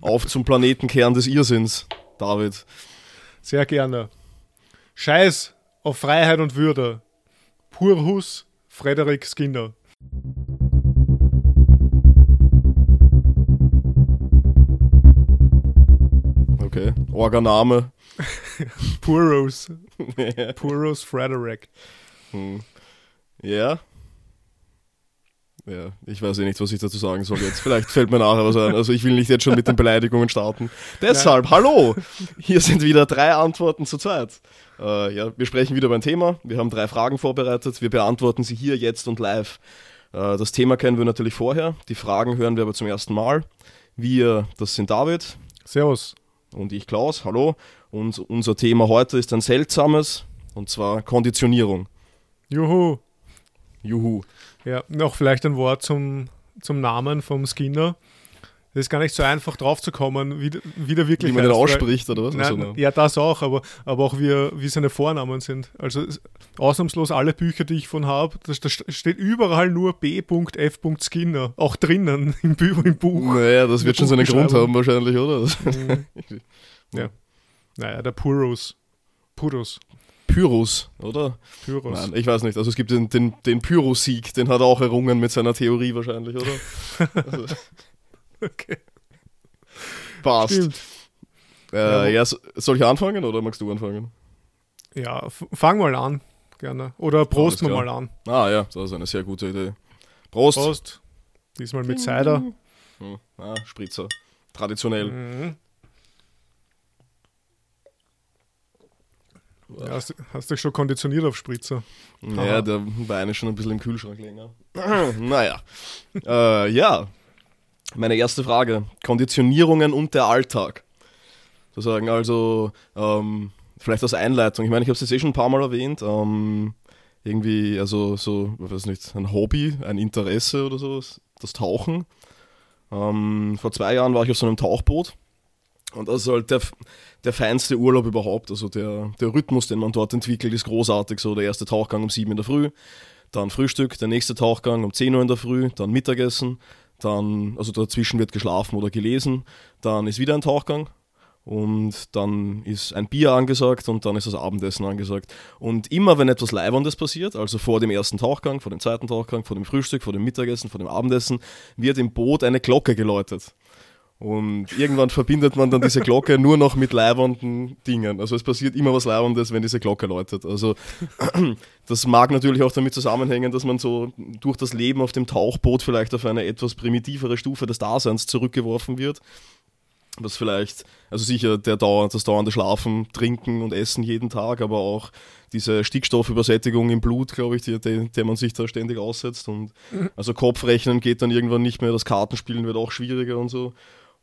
Auf zum Planetenkern des Irrsinns, David. Sehr gerne. Scheiß auf Freiheit und Würde. Purhus Frederik Skinner. Okay. Organame. Purus. Purus Frederick. Hm. Ja. Ja, ich weiß eh nicht, was ich dazu sagen soll jetzt. Vielleicht fällt mir nachher was ein. Also ich will nicht jetzt schon mit den Beleidigungen starten. Deshalb, Nein. hallo! Hier sind wieder drei Antworten zu zweit. Äh, ja, wir sprechen wieder über ein Thema. Wir haben drei Fragen vorbereitet. Wir beantworten sie hier, jetzt und live. Äh, das Thema kennen wir natürlich vorher. Die Fragen hören wir aber zum ersten Mal. Wir, das sind David. Servus. Und ich, Klaus. Hallo. Und unser Thema heute ist ein seltsames, und zwar Konditionierung. Juhu. Juhu. Ja, noch vielleicht ein Wort zum, zum Namen vom Skinner. Es ist gar nicht so einfach drauf zu kommen, wie, wie der wirklich Wie man den ausspricht, oder was? Nein, also, ja, das auch, aber, aber auch wie, wie seine Vornamen sind. Also ausnahmslos alle Bücher, die ich von habe, da, steht überall nur B.F. Skinner, auch drinnen im, im Buch. Naja, das wird schon seinen Grund haben wahrscheinlich, oder? Mhm. ja. Naja, der Purus. Purus. Pyrrhus, oder? Pyrrhus. Nein, ich weiß nicht. Also es gibt den, den, den Pyrrhus-Sieg, den hat er auch errungen mit seiner Theorie wahrscheinlich, oder? also. okay. Passt. Äh, ja, soll ich anfangen oder magst du anfangen? Ja, fang mal an, gerne. Oder prost mal an. Ah ja, das ist eine sehr gute Idee. Prost. Prost. Diesmal mit Cider. Hm. Ah, Spritzer. Traditionell. Mhm. Ja, hast, hast dich schon konditioniert auf Spritzer? Naja, der Wein ist schon ein bisschen im Kühlschrank länger. naja. äh, ja. Meine erste Frage. Konditionierungen und der Alltag. Sozusagen, also ähm, vielleicht als Einleitung. Ich meine, ich habe es jetzt eh schon ein paar Mal erwähnt. Ähm, irgendwie, also so, ich weiß nicht, ein Hobby, ein Interesse oder sowas, das Tauchen. Ähm, vor zwei Jahren war ich auf so einem Tauchboot und das ist halt der, der feinste Urlaub überhaupt. Also der, der Rhythmus, den man dort entwickelt, ist großartig. So der erste Tauchgang um 7 in der Früh, dann Frühstück, der nächste Tauchgang um 10 Uhr in der Früh, dann Mittagessen, dann, also dazwischen wird geschlafen oder gelesen, dann ist wieder ein Tauchgang und dann ist ein Bier angesagt und dann ist das Abendessen angesagt. Und immer wenn etwas Leibendes passiert, also vor dem ersten Tauchgang, vor dem zweiten Tauchgang, vor dem Frühstück, vor dem Mittagessen, vor dem Abendessen, wird im Boot eine Glocke geläutet. Und irgendwann verbindet man dann diese Glocke nur noch mit leibenden Dingen. Also es passiert immer was Leibendes, wenn diese Glocke läutet. Also das mag natürlich auch damit zusammenhängen, dass man so durch das Leben auf dem Tauchboot vielleicht auf eine etwas primitivere Stufe des Daseins zurückgeworfen wird. Was vielleicht, also sicher der Dauer, das dauernde Schlafen, Trinken und Essen jeden Tag, aber auch diese Stickstoffübersättigung im Blut, glaube ich, die, die, der man sich da ständig aussetzt. Und also Kopfrechnen geht dann irgendwann nicht mehr, das Kartenspielen wird auch schwieriger und so.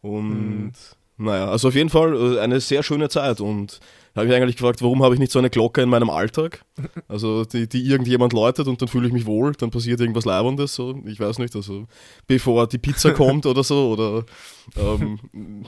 Und mhm. naja, also auf jeden Fall äh, eine sehr schöne Zeit. Und da habe ich eigentlich gefragt, warum habe ich nicht so eine Glocke in meinem Alltag? Also die, die irgendjemand läutet und dann fühle ich mich wohl, dann passiert irgendwas Leibendes, so, ich weiß nicht, also bevor die Pizza kommt oder so, oder ähm,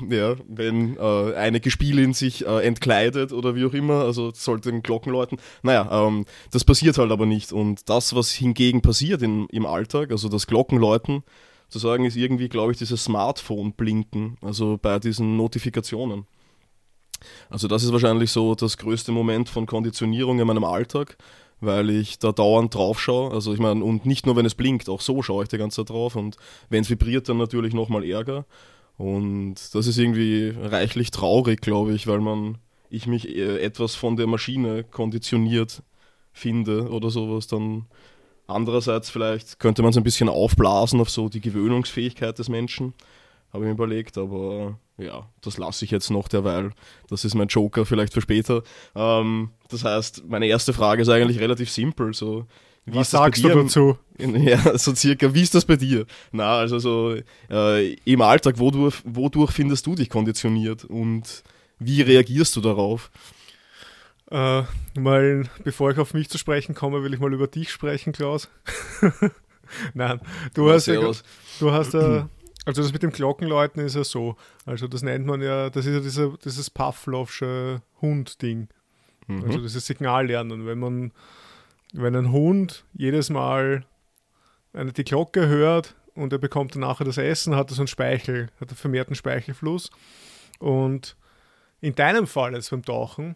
ja, wenn äh, eine Gespielin sich äh, entkleidet oder wie auch immer, also sollte den Glocken läuten. Naja, ähm, das passiert halt aber nicht. Und das, was hingegen passiert in, im Alltag, also das Glockenläuten, zu sagen, ist irgendwie, glaube ich, dieses Smartphone-Blinken, also bei diesen Notifikationen. Also das ist wahrscheinlich so das größte Moment von Konditionierung in meinem Alltag, weil ich da dauernd drauf schaue. Also ich meine, und nicht nur wenn es blinkt, auch so schaue ich die ganze Zeit drauf und wenn es vibriert, dann natürlich nochmal Ärger. Und das ist irgendwie reichlich traurig, glaube ich, weil man, ich mich äh, etwas von der Maschine konditioniert finde oder sowas, dann Andererseits vielleicht könnte man es ein bisschen aufblasen auf so die Gewöhnungsfähigkeit des Menschen, habe ich mir überlegt, aber ja, das lasse ich jetzt noch derweil. Das ist mein Joker vielleicht für später. Ähm, das heißt, meine erste Frage ist eigentlich relativ simpel. So, wie Was sagst du dazu? Ja, so circa, wie ist das bei dir? Na, also so äh, im Alltag, wodurch, wodurch findest du dich konditioniert und wie reagierst du darauf? Äh, mal, bevor ich auf mich zu sprechen komme, will ich mal über dich sprechen, Klaus. Nein, du ja, hast ja, du hast ja, also das mit dem Glockenläuten ist ja so. Also das nennt man ja, das ist ja dieser, dieses Pavlovsche Hund-Ding. Mhm. Also dieses Signallernen. Wenn man, wenn ein Hund jedes Mal eine, die Glocke hört und er bekommt dann nachher das Essen, hat er so einen Speichel, hat einen vermehrten Speichelfluss. Und in deinem Fall jetzt beim Tauchen,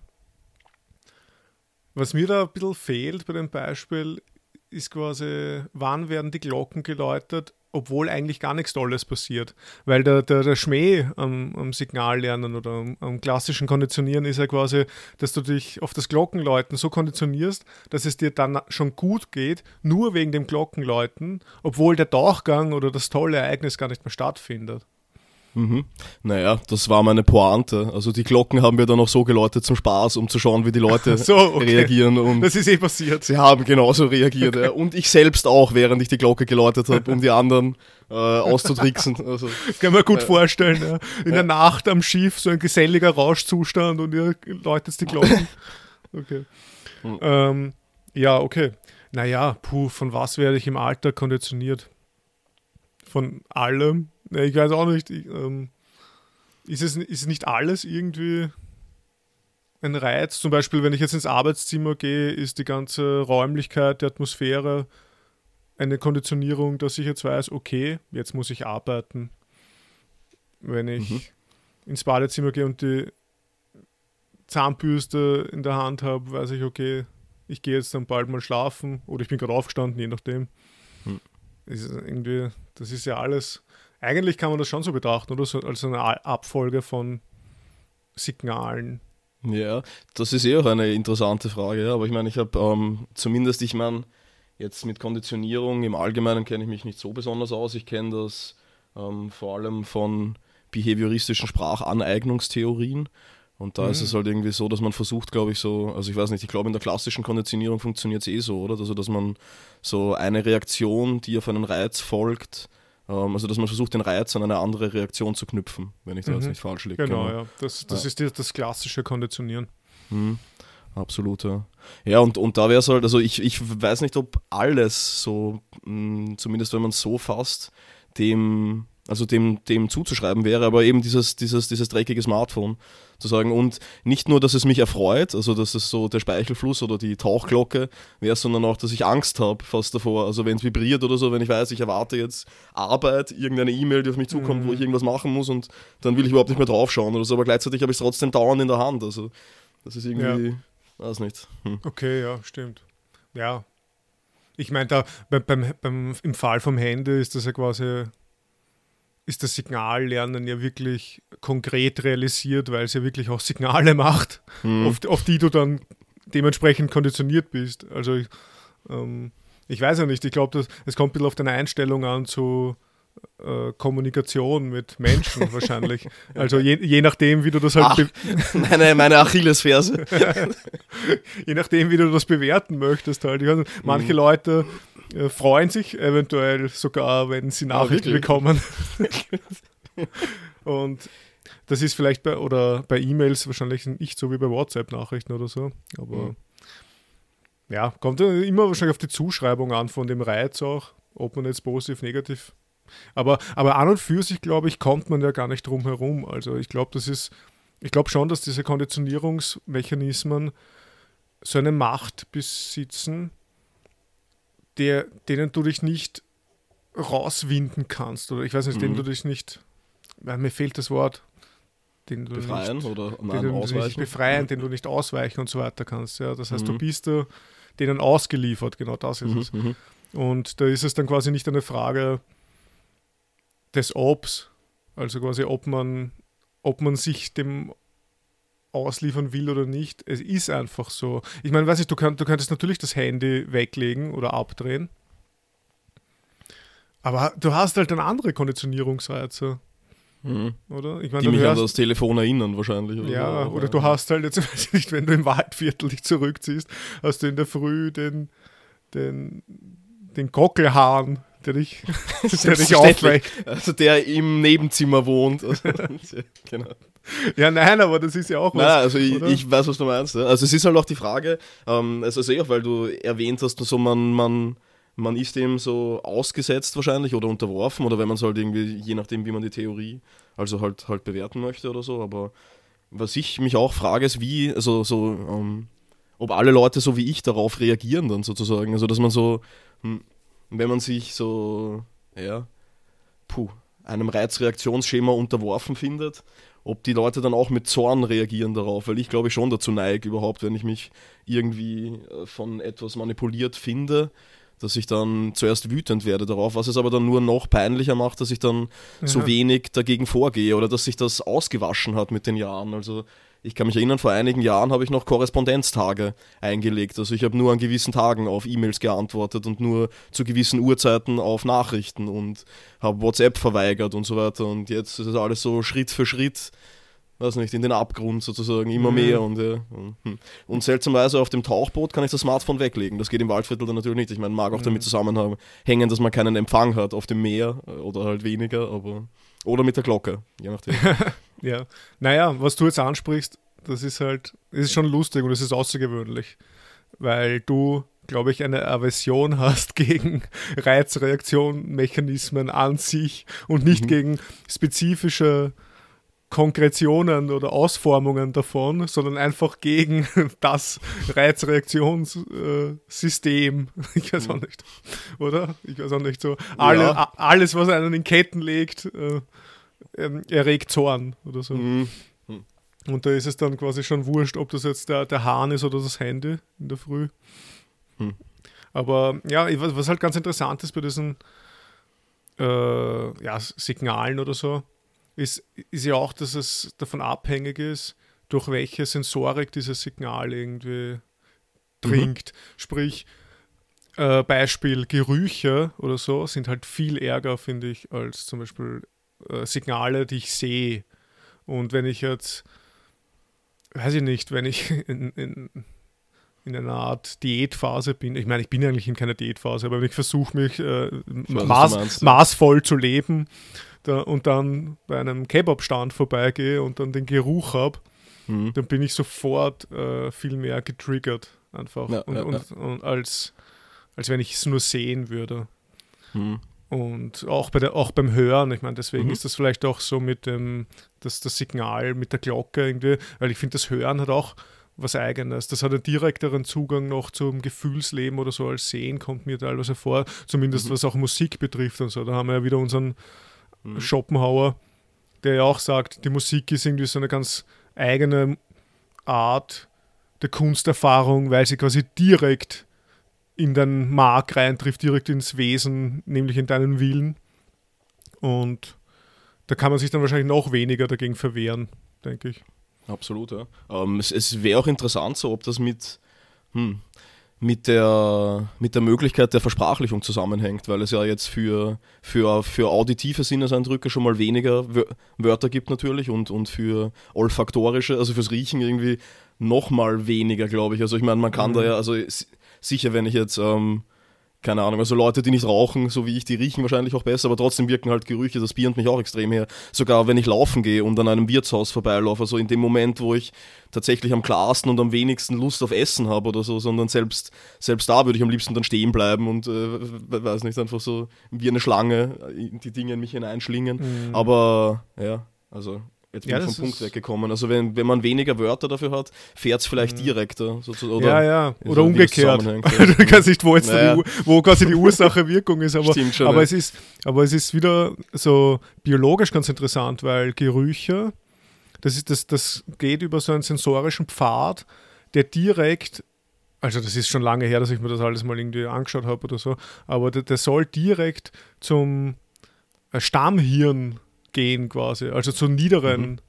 was mir da ein bisschen fehlt bei dem Beispiel, ist quasi, wann werden die Glocken geläutet, obwohl eigentlich gar nichts Tolles passiert. Weil der, der, der Schmäh am, am Signallernen oder am, am, klassischen Konditionieren ist ja quasi, dass du dich auf das Glockenläuten so konditionierst, dass es dir dann schon gut geht, nur wegen dem Glockenläuten, obwohl der Tauchgang oder das tolle Ereignis gar nicht mehr stattfindet. Mhm. Naja, das war meine Pointe. Also die Glocken haben wir dann noch so geläutet zum Spaß, um zu schauen, wie die Leute so, okay. reagieren. Und das ist eh passiert. Sie haben genauso reagiert. Ja. Und ich selbst auch, während ich die Glocke geläutet habe, um die anderen äh, auszutricksen. Also, das kann man gut äh, vorstellen. Ja. In ja. der Nacht am Schiff so ein geselliger Rauschzustand und ihr läutet die Glocken. Okay. Mhm. Ähm, ja, okay. Naja, puh, von was werde ich im Alter konditioniert? Von allem ich weiß auch nicht. Ich, ähm, ist, es, ist nicht alles irgendwie ein Reiz? Zum Beispiel, wenn ich jetzt ins Arbeitszimmer gehe, ist die ganze Räumlichkeit, die Atmosphäre eine Konditionierung, dass ich jetzt weiß, okay, jetzt muss ich arbeiten. Wenn ich mhm. ins Badezimmer gehe und die Zahnbürste in der Hand habe, weiß ich, okay, ich gehe jetzt dann bald mal schlafen oder ich bin gerade aufgestanden, je nachdem. Mhm. Ist irgendwie, das ist ja alles eigentlich kann man das schon so betrachten, oder? So, als eine Abfolge von Signalen. Ja, das ist eh auch eine interessante Frage, aber ich meine, ich habe ähm, zumindest, ich meine, jetzt mit Konditionierung im Allgemeinen kenne ich mich nicht so besonders aus. Ich kenne das ähm, vor allem von behavioristischen Sprachaneignungstheorien. Und da mhm. ist es halt irgendwie so, dass man versucht, glaube ich, so, also ich weiß nicht, ich glaube in der klassischen Konditionierung funktioniert es eh so, oder? Also dass man so eine Reaktion, die auf einen Reiz folgt, also, dass man versucht, den Reiz an eine andere Reaktion zu knüpfen, wenn ich da mhm. jetzt nicht falsch liege. Genau, genau, ja. Das, das ja. ist das klassische Konditionieren. Mhm. Absolut, ja. Ja, und, und da wäre es halt, also ich, ich weiß nicht, ob alles so, mh, hm, zumindest wenn man es so fasst, dem also dem, dem zuzuschreiben wäre, aber eben dieses, dieses, dieses dreckige Smartphone zu sagen. Und nicht nur, dass es mich erfreut, also dass es so der Speichelfluss oder die Tauchglocke wäre, sondern auch, dass ich Angst habe fast davor. Also wenn es vibriert oder so, wenn ich weiß, ich erwarte jetzt Arbeit, irgendeine E-Mail, die auf mich zukommt, mhm. wo ich irgendwas machen muss und dann will ich überhaupt nicht mehr draufschauen oder so, aber gleichzeitig habe ich es trotzdem dauernd in der Hand. Also das ist irgendwie, ja. weiß nicht. Hm. Okay, ja, stimmt. Ja. Ich meine, da beim, beim, beim, im Fall vom Handy ist das ja quasi ist das Signallernen ja wirklich konkret realisiert, weil es ja wirklich auch Signale macht, mhm. auf, auf, die du dann dementsprechend konditioniert bist. Also ich, ähm, ich weiß ja nicht, ich glaube, es kommt ein bisschen auf deine Einstellung an zu äh, Kommunikation mit Menschen wahrscheinlich. Also je, je nachdem, wie du das halt... Ach, meine, meine Achillesferse. je nachdem, wie du das bewerten möchtest halt. Weiß, manche mhm. Leute freuen sich eventuell sogar, wenn sie Nachrichten ah, bekommen. Und das ist vielleicht bei, oder bei E-Mails wahrscheinlich nicht so wie bei WhatsApp-Nachrichten oder so. Aber mhm. ja, kommt immer wahrscheinlich auf die Zuschreibung an von dem Reiz auch, ob man jetzt positiv, negativ. Aber, aber an und für sich, glaube ich, kommt man ja gar nicht drum herum. Also ich glaube, das ist, ich glaube schon, dass diese Konditionierungsmechanismen so eine Macht besitzen, der, denen du dich nicht rauswinden kannst. Oder ich weiß nicht, mhm. denen du dich nicht, mir fehlt das Wort, den du befreien nicht, oder den du ausweichen. nicht befreien, den du nicht ausweichen und so weiter kannst. Ja, das heißt, mhm. du bist da denen ausgeliefert, genau das ist mhm. es. Mhm. Und da ist es dann quasi nicht eine Frage des Obs, also quasi ob man, ob man sich dem ausliefern will oder nicht. Es ist einfach so. Ich meine, weiß ich, du, könnt, du könntest natürlich das Handy weglegen oder abdrehen. Aber du hast halt dann andere Konditionierungsreize. Mhm. Oder? Ich meine, Die mich hörst, an das Telefon erinnern wahrscheinlich. Oder ja, so. oder du hast halt jetzt, weiß ich nicht, wenn du im Waldviertel dich zurückziehst, hast du in der Früh den, den, den Gockelhahn, der dich, der dich aufweckt. Also der im Nebenzimmer wohnt. Also, genau. Ja, nein, aber das ist ja auch was. Nein, also ich, ich, weiß, was du meinst. Also es ist halt auch die Frage, ähm, also eh auch, weil du erwähnt hast, so man, man, man ist dem so ausgesetzt wahrscheinlich oder unterworfen oder wenn man es halt irgendwie, je nachdem, wie man die Theorie also halt, halt bewerten möchte oder so, aber was ich mich auch frage, ist, wie, also so, ähm, ob alle Leute so wie ich darauf reagieren dann sozusagen. Also dass man so, hm, wenn man sich so, ja, puh, einem Reizreaktionsschema unterworfen findet, ob die Leute dann auch mit Zorn reagieren darauf, weil ich glaube ich schon dazu neige überhaupt, wenn ich mich irgendwie äh, von etwas manipuliert finde, dass ich dann zuerst wütend werde darauf, was es aber dann nur noch peinlicher macht, dass ich dann ja. so wenig dagegen vorgehe oder dass sich das ausgewaschen hat mit den Jahren. Also ich kann mich erinnern, vor einigen Jahren habe ich noch Korrespondenztage eingelegt. Also ich habe nur an gewissen Tagen auf E-Mails geantwortet und nur zu gewissen Uhrzeiten auf Nachrichten und habe WhatsApp verweigert und so weiter. Und jetzt ist es alles so Schritt für Schritt weiß nicht, in den Abgrund sozusagen, immer mhm. mehr. Und, ja. Hm. und seltsamerweise auf dem Tauchboot kann ich das Smartphone weglegen. Das geht im Waldviertel dann natürlich nicht. Ich meine, mag auch mhm. damit zusammenhängen, dass man keinen Empfang hat auf dem Meer äh, oder halt weniger, aber. Oder mit der Glocke, je nachdem. ja. Naja, was du jetzt ansprichst, das ist halt, ist schon lustig und es ist außergewöhnlich. Weil du glaube ich, eine Aversion hast gegen Reizreaktionmechanismen an sich und nicht mhm. gegen spezifische Konkretionen oder Ausformungen davon, sondern einfach gegen das Reizreaktionssystem. Ich weiß auch mhm. nicht. Oder? Ich weiß auch nicht so. Alle, ja. Alles, was einen in Ketten legt, äh, ähm, erregt Zorn oder so. Mhm. mhm. Und da ist es dann quasi schon wurscht, ob das jetzt der, der Hahn ist oder das Handy in der Früh. Mhm. Aber ja, was halt ganz interessant ist bei diesen äh, ja, Signalen oder so, ist, ist ja auch, dass es davon abhängig ist, durch welche Sensorik dieses Signal irgendwie dringt. Mhm. Sprich, äh, Beispiel Gerüche oder so sind halt viel ärger, finde ich, als zum Beispiel äh, Signale, die ich sehe. Und wenn ich jetzt, weiß ich nicht, wenn ich in, in, in einer Art Diätphase bin, ich meine, ich bin eigentlich in keiner Diätphase, aber wenn ich versuche, mich äh, maß, maßvoll zu leben, da, und dann bei einem Kebab-Stand vorbeigehe und dann den Geruch habe, mhm. dann bin ich sofort äh, viel mehr getriggert einfach. Ja, und, ja, und, ja. und, als, als wenn ich es nur sehen würde. Mhm. Und auch, bei der, auch beim Hören, ich meine, deswegen mhm. ist das vielleicht auch so mit dem, das, das Signal mit der Glocke irgendwie, weil ich finde, das Hören hat auch was Eigenes. Das hat einen direkteren Zugang noch zum Gefühlsleben oder so als Sehen, kommt mir teilweise vor, zumindest mhm. was auch Musik betrifft und so. Da haben wir ja wieder unseren mhm. Schopenhauer, der ja auch sagt, die Musik ist irgendwie so eine ganz eigene Art der Kunsterfahrung, weil sie quasi direkt in deinen Mark reintrifft, direkt ins Wesen, nämlich in deinen Willen. Und da kann man sich dann wahrscheinlich noch weniger dagegen verwehren, denke ich. Absolut, ja. Ähm, es, es wäre auch interessant, so ob das mit, hm, mit der, mit der Möglichkeit der Versprachlichung zusammenhängt, weil es ja jetzt für, für, für auditive Sinneseindrücke schon mal weniger Wörter gibt natürlich und, und für olfaktorische, also fürs Riechen irgendwie noch mal weniger, glaube ich. Also ich meine, man kann mhm. da ja, also sicher, wenn ich jetzt ähm, keine Ahnung, also Leute, die nicht rauchen, so wie ich, die riechen wahrscheinlich auch besser, aber trotzdem wirken halt Gerüche, das biernt mich auch extrem her. Sogar wenn ich laufen gehe und an einem Wirtshaus vorbeilaufe, also in dem Moment, wo ich tatsächlich am klarsten und am wenigsten Lust auf Essen habe oder so, sondern selbst, selbst da würde ich am liebsten dann stehen bleiben und, äh, weiß nicht, einfach so wie eine Schlange die Dinge in mich hineinschlingen. Mhm. Aber ja, also Jetzt bin ja, ich vom Punkt weggekommen. Also wenn, wenn man weniger Wörter dafür hat, fährt es vielleicht mhm. direkter. Oder ja, ja. Oder so umgekehrt. du kannst nicht, wo, jetzt naja. die, wo quasi die Ursache-Wirkung ist. Aber, schon, aber, ja. es ist, aber es ist wieder so biologisch ganz interessant, weil Gerüche, das, ist, das, das geht über so einen sensorischen Pfad, der direkt also das ist schon lange her, dass ich mir das alles mal irgendwie angeschaut habe oder so, aber der, der soll direkt zum äh, Stammhirn gehen quasi, also zu niederen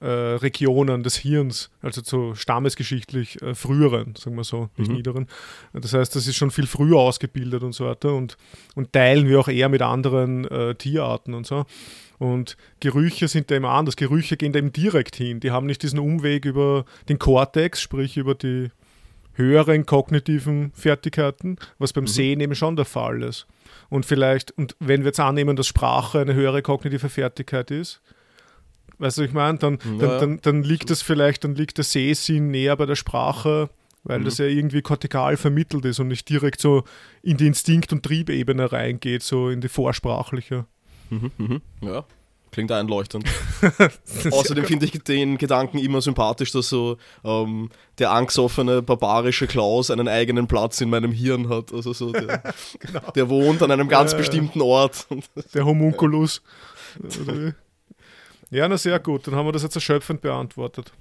mhm. äh, Regionen des Hirns, also zu stammesgeschichtlich äh, früheren, sagen wir so, nicht mhm. niederen. Das heißt, das ist schon viel früher ausgebildet und so weiter und, und teilen wir auch eher mit anderen äh, Tierarten und so. Und Gerüche sind da immer anders. Gerüche gehen da eben direkt hin. Die haben nicht diesen Umweg über den Kortex, sprich über die höheren kognitiven Fertigkeiten, was beim mhm. Sehen eben schon der Fall ist. Und vielleicht, und wenn wir jetzt annehmen, dass Sprache eine höhere kognitive Fertigkeit ist, weißt du, ich meine, dann, ja. dann, dann, dann, liegt das vielleicht, dann liegt der Sehsinn näher bei der Sprache, weil mhm. das ja irgendwie kortikal vermittelt ist und nicht direkt so in die Instinkt- und Triebebene reingeht, so in die vorsprachliche. Mhm, mhm. Ja, Klingt einleuchtend. Außerdem finde ich den Gedanken immer sympathisch, dass so ähm, der angesoffene, barbarische Klaus einen eigenen Platz in meinem Hirn hat. Also so der, genau. der wohnt an einem ganz äh, bestimmten Ort. Der Homunculus. ja, na sehr gut. Dann haben wir das jetzt erschöpfend beantwortet.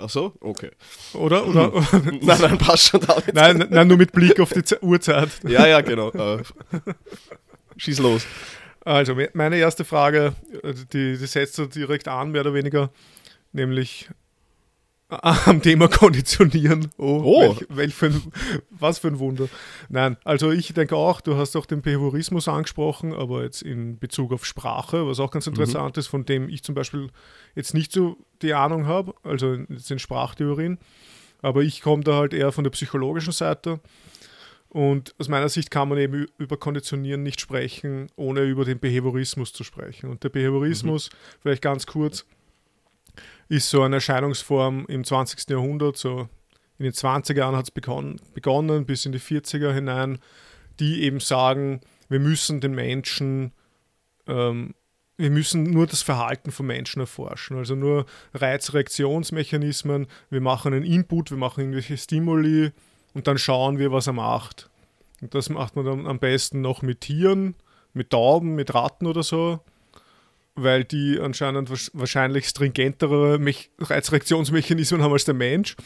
Ach so? Okay. Oder? oder, nein, nein, passt schon damit. Nein, nein, nur mit Blick auf die Uhrzeit. ja, ja, genau. Äh, schieß los. Also, meine erste Frage, äh, die, die setzt du direkt an, mehr oder weniger, nämlich am Thema Konditionieren. Oh, oh. Welch, welch für ein, was für ein Wunder. Nein, also ich denke auch, du hast auch den Behaviorismus angesprochen, aber jetzt in Bezug auf Sprache, was auch ganz mhm. interessant mhm. ist, von dem ich zum Beispiel jetzt nicht so die Ahnung habe, also jetzt in Sprachtheorien, aber ich komme da halt eher von der psychologischen Seite. Und aus meiner Sicht kann man eben über Konditionieren nicht sprechen, ohne über den Behaviorismus zu sprechen. Und der Behaviorismus, mhm. vielleicht ganz kurz, ist so eine Erscheinungsform im 20. Jahrhundert, so in den 20er Jahren hat es begonnen, begonnen, bis in die 40er hinein, die eben sagen, wir müssen den Menschen, ähm, wir müssen nur das Verhalten von Menschen erforschen, also nur Reizreaktionsmechanismen, wir machen einen Input, wir machen irgendwelche Stimuli und dann schauen wir, was er macht. Und das macht man dann am besten noch mit Tieren, mit Tauben, mit Ratten oder so weil die anscheinend wahrscheinlich stringentere Mech Reizreaktionsmechanismen haben als der Mensch.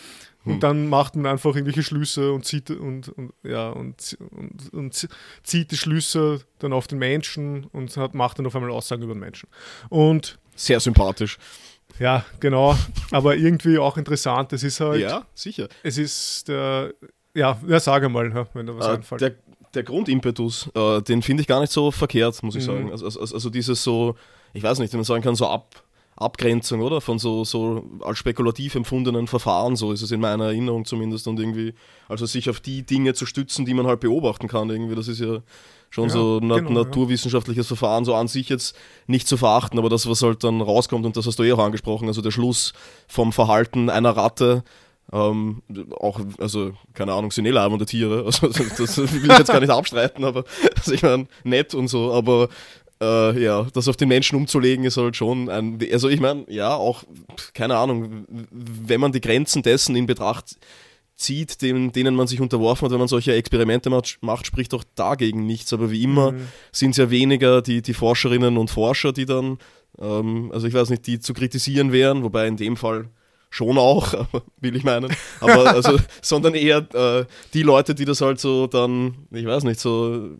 Und hm. dann macht man einfach irgendwelche Schlüsse und zieht und, und ja und, und, und, zieht die Schlüsse dann auf den Menschen und hat, macht dann auf einmal Aussagen über den Menschen. Und sehr sympathisch. Ja, genau. Aber irgendwie auch interessant. Es ist halt. Ja, sicher. Es ist der. Ja, ja sage mal, wenn da was äh, einfällt. Der, der Grundimpetus, äh, den finde ich gar nicht so verkehrt, muss ich mhm. sagen. Also, also, also dieses so ich weiß nicht, wie man sagen kann, so Ab, Abgrenzung, oder? Von so, so als spekulativ empfundenen Verfahren, so ist es in meiner Erinnerung zumindest. Und irgendwie, also sich auf die Dinge zu stützen, die man halt beobachten kann, irgendwie, das ist ja schon ja, so na genau, naturwissenschaftliches ja. Verfahren, so an sich jetzt nicht zu verachten, aber das, was halt dann rauskommt, und das hast du eh auch angesprochen, also der Schluss vom Verhalten einer Ratte, ähm, auch, also, keine Ahnung, sind eh leibende Tiere, also das, will ich jetzt gar nicht abstreiten, aber also ich meine, nett und so, aber äh, ja, das auf den Menschen umzulegen, ist halt schon ein, also ich meine, ja, auch, keine Ahnung, wenn man die Grenzen dessen in Betracht zieht, denen, denen man sich unterworfen hat, wenn man solche Experimente macht, spricht auch dagegen nichts. Aber wie immer mhm. sind es ja weniger die, die Forscherinnen und Forscher, die dann, ähm, also ich weiß nicht, die zu kritisieren wären, wobei in dem Fall schon auch, will ich meinen, aber also, sondern eher äh, die Leute, die das halt so dann, ich weiß nicht, so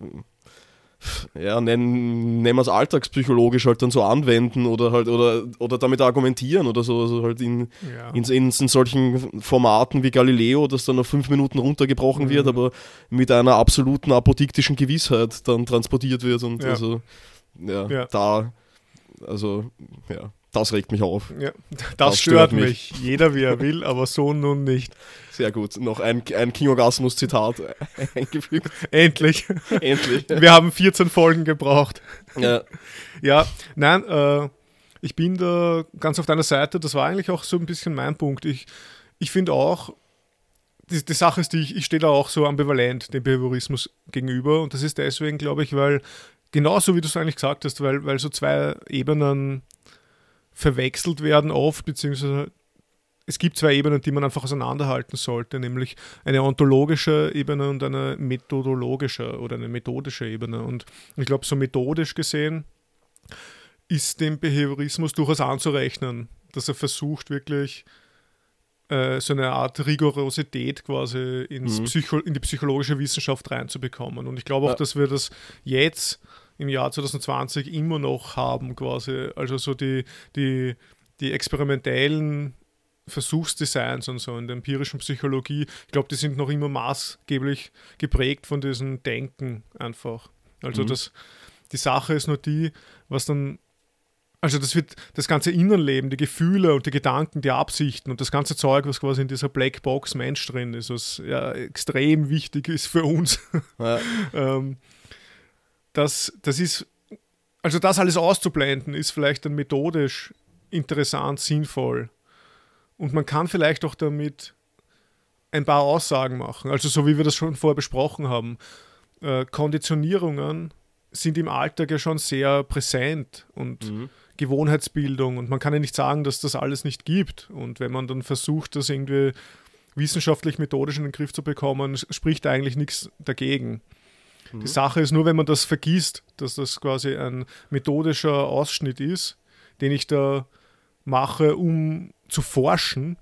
ja, nennen, nennen wir es alltagspsychologisch halt dann so anwenden oder halt oder, oder damit argumentieren oder so, also halt in, ja. in, in, in, solchen Formaten wie Galileo, das dann auf fünf Minuten runtergebrochen mhm. wird, aber mit einer absoluten apodiktischen Gewissheit dann transportiert wird und ja. also ja, ja, da, also ja. Das regt mich auf. Ja, das, das stört, stört mich. mich. Jeder wie er will, aber so nun nicht. Sehr gut. Noch ein, ein King Orgasmus-Zitat eingefügt. Endlich. Endlich. Wir haben 14 Folgen gebraucht. Ja. Ja, nein, äh, ich bin da ganz auf deiner Seite. Das war eigentlich auch so ein bisschen mein Punkt. Ich, ich finde auch, die, die, Sache ist, die ich, ich stehe da auch so ambivalent dem Behaviorismus gegenüber. Und das ist deswegen, glaube ich, weil, genauso wie du es eigentlich gesagt hast, weil, weil so zwei Ebenen verwechselt werden oft, beziehungsweise es gibt zwei Ebenen, die man einfach auseinanderhalten sollte, nämlich eine ontologische Ebene und eine methodologische oder eine methodische Ebene. Und ich glaube, so methodisch gesehen ist dem Behaviorismus durchaus anzurechnen, dass er versucht, wirklich äh, so eine Art Rigorosität quasi ins mhm. Psycho in die psychologische Wissenschaft reinzubekommen. Und ich glaube auch, ja. dass wir das jetzt im Jahr 2020 immer noch haben, quasi. Also so die, die, die experimentellen Versuchsdesigns und so in der empirischen Psychologie, ich glaube, die sind noch immer maßgeblich geprägt von diesem Denken einfach. Also mhm. das, die Sache ist nur die, was dann, also das wird das ganze Innenleben, die Gefühle und die Gedanken, die Absichten und das ganze Zeug, was quasi in dieser Blackbox Mensch drin ist, was ja extrem wichtig ist für uns. Ja. ähm, das, das ist, also das alles auszublenden, ist vielleicht dann methodisch interessant, sinnvoll. Und man kann vielleicht auch damit ein paar Aussagen machen. Also so wie wir das schon vorher besprochen haben. Äh, Konditionierungen sind im Alltag ja schon sehr präsent und mhm. Gewohnheitsbildung und man kann ja nicht sagen, dass das alles nicht gibt. Und wenn man dann versucht, das irgendwie wissenschaftlich methodisch in den Griff zu bekommen, spricht eigentlich nichts dagegen. Mhm. Die Sache ist nur, wenn man das vergisst, dass das quasi ein methodischer Ausschnitt ist, den ich da mache, um zu forschen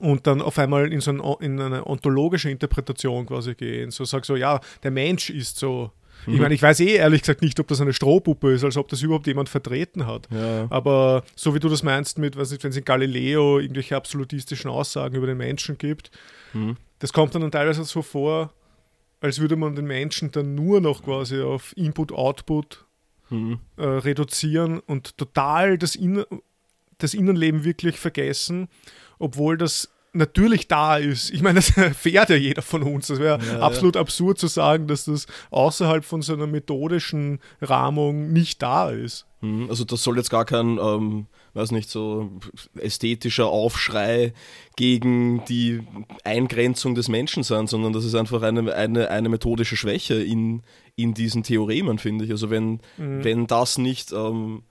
und dann auf einmal in so ein, in eine ontologische Interpretation quasi gehen. So sag so, ja, der Mensch ist so. Mhm. Ich meine, ich weiß eh ehrlich gesagt nicht, ob das eine Strohpuppe ist, als ob das überhaupt jemand vertreten hat. Ja. Aber so wie du das meinst mit, weiß nicht, wenn es in Galileo irgendwelche absolutistischen Aussagen über den Menschen gibt, mhm. das kommt dann, dann teilweise so vor, als würde man den Menschen dann nur noch quasi auf Input-Output mhm. äh, reduzieren und total das, In das Innenleben wirklich vergessen, obwohl das natürlich da ist. Ich meine, das erfährt ja jeder von uns. Das wäre ja, absolut ja. absurd zu sagen, dass das außerhalb von so einer methodischen Rahmung nicht da ist. Mhm. Also das soll jetzt gar kein, ähm, weiß nicht, so ästhetischer Aufschrei gegen die Eingrenzung des Menschen sein, sondern das ist einfach eine, eine, eine methodische Schwäche in, in diesen Theoremen, finde ich. Also wenn, mhm. wenn das nicht ähm,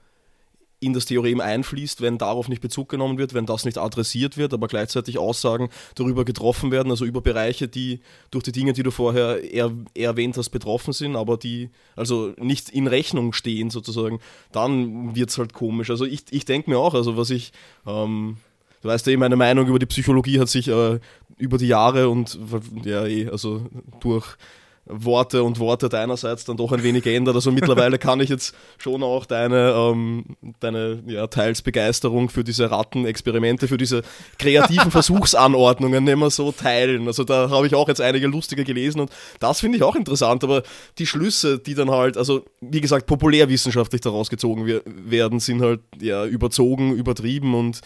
in das Theorem einfließt, wenn darauf nicht Bezug genommen wird, wenn das nicht adressiert wird, aber gleichzeitig Aussagen darüber getroffen werden, also über Bereiche, die durch die Dinge, die du vorher er, erwähnt hast, betroffen sind, aber die also nicht in Rechnung stehen sozusagen, dann wird es halt komisch. Also ich, ich denke mir auch, also was ich, ähm, du weißt ja, meine Meinung über die Psychologie hat sich äh, über die Jahre und ja, eh, also durch Worte und Worte deinerseits dann doch ein wenig geändert. Also mittlerweile kann ich jetzt schon auch deine, ähm, deine ja, teils Begeisterung für diese Rattenexperimente, für diese kreativen Versuchsanordnungen immer so teilen. Also da habe ich auch jetzt einige lustige gelesen und das finde ich auch interessant. Aber die Schlüsse, die dann halt, also wie gesagt, populärwissenschaftlich daraus gezogen werden, sind halt ja überzogen, übertrieben und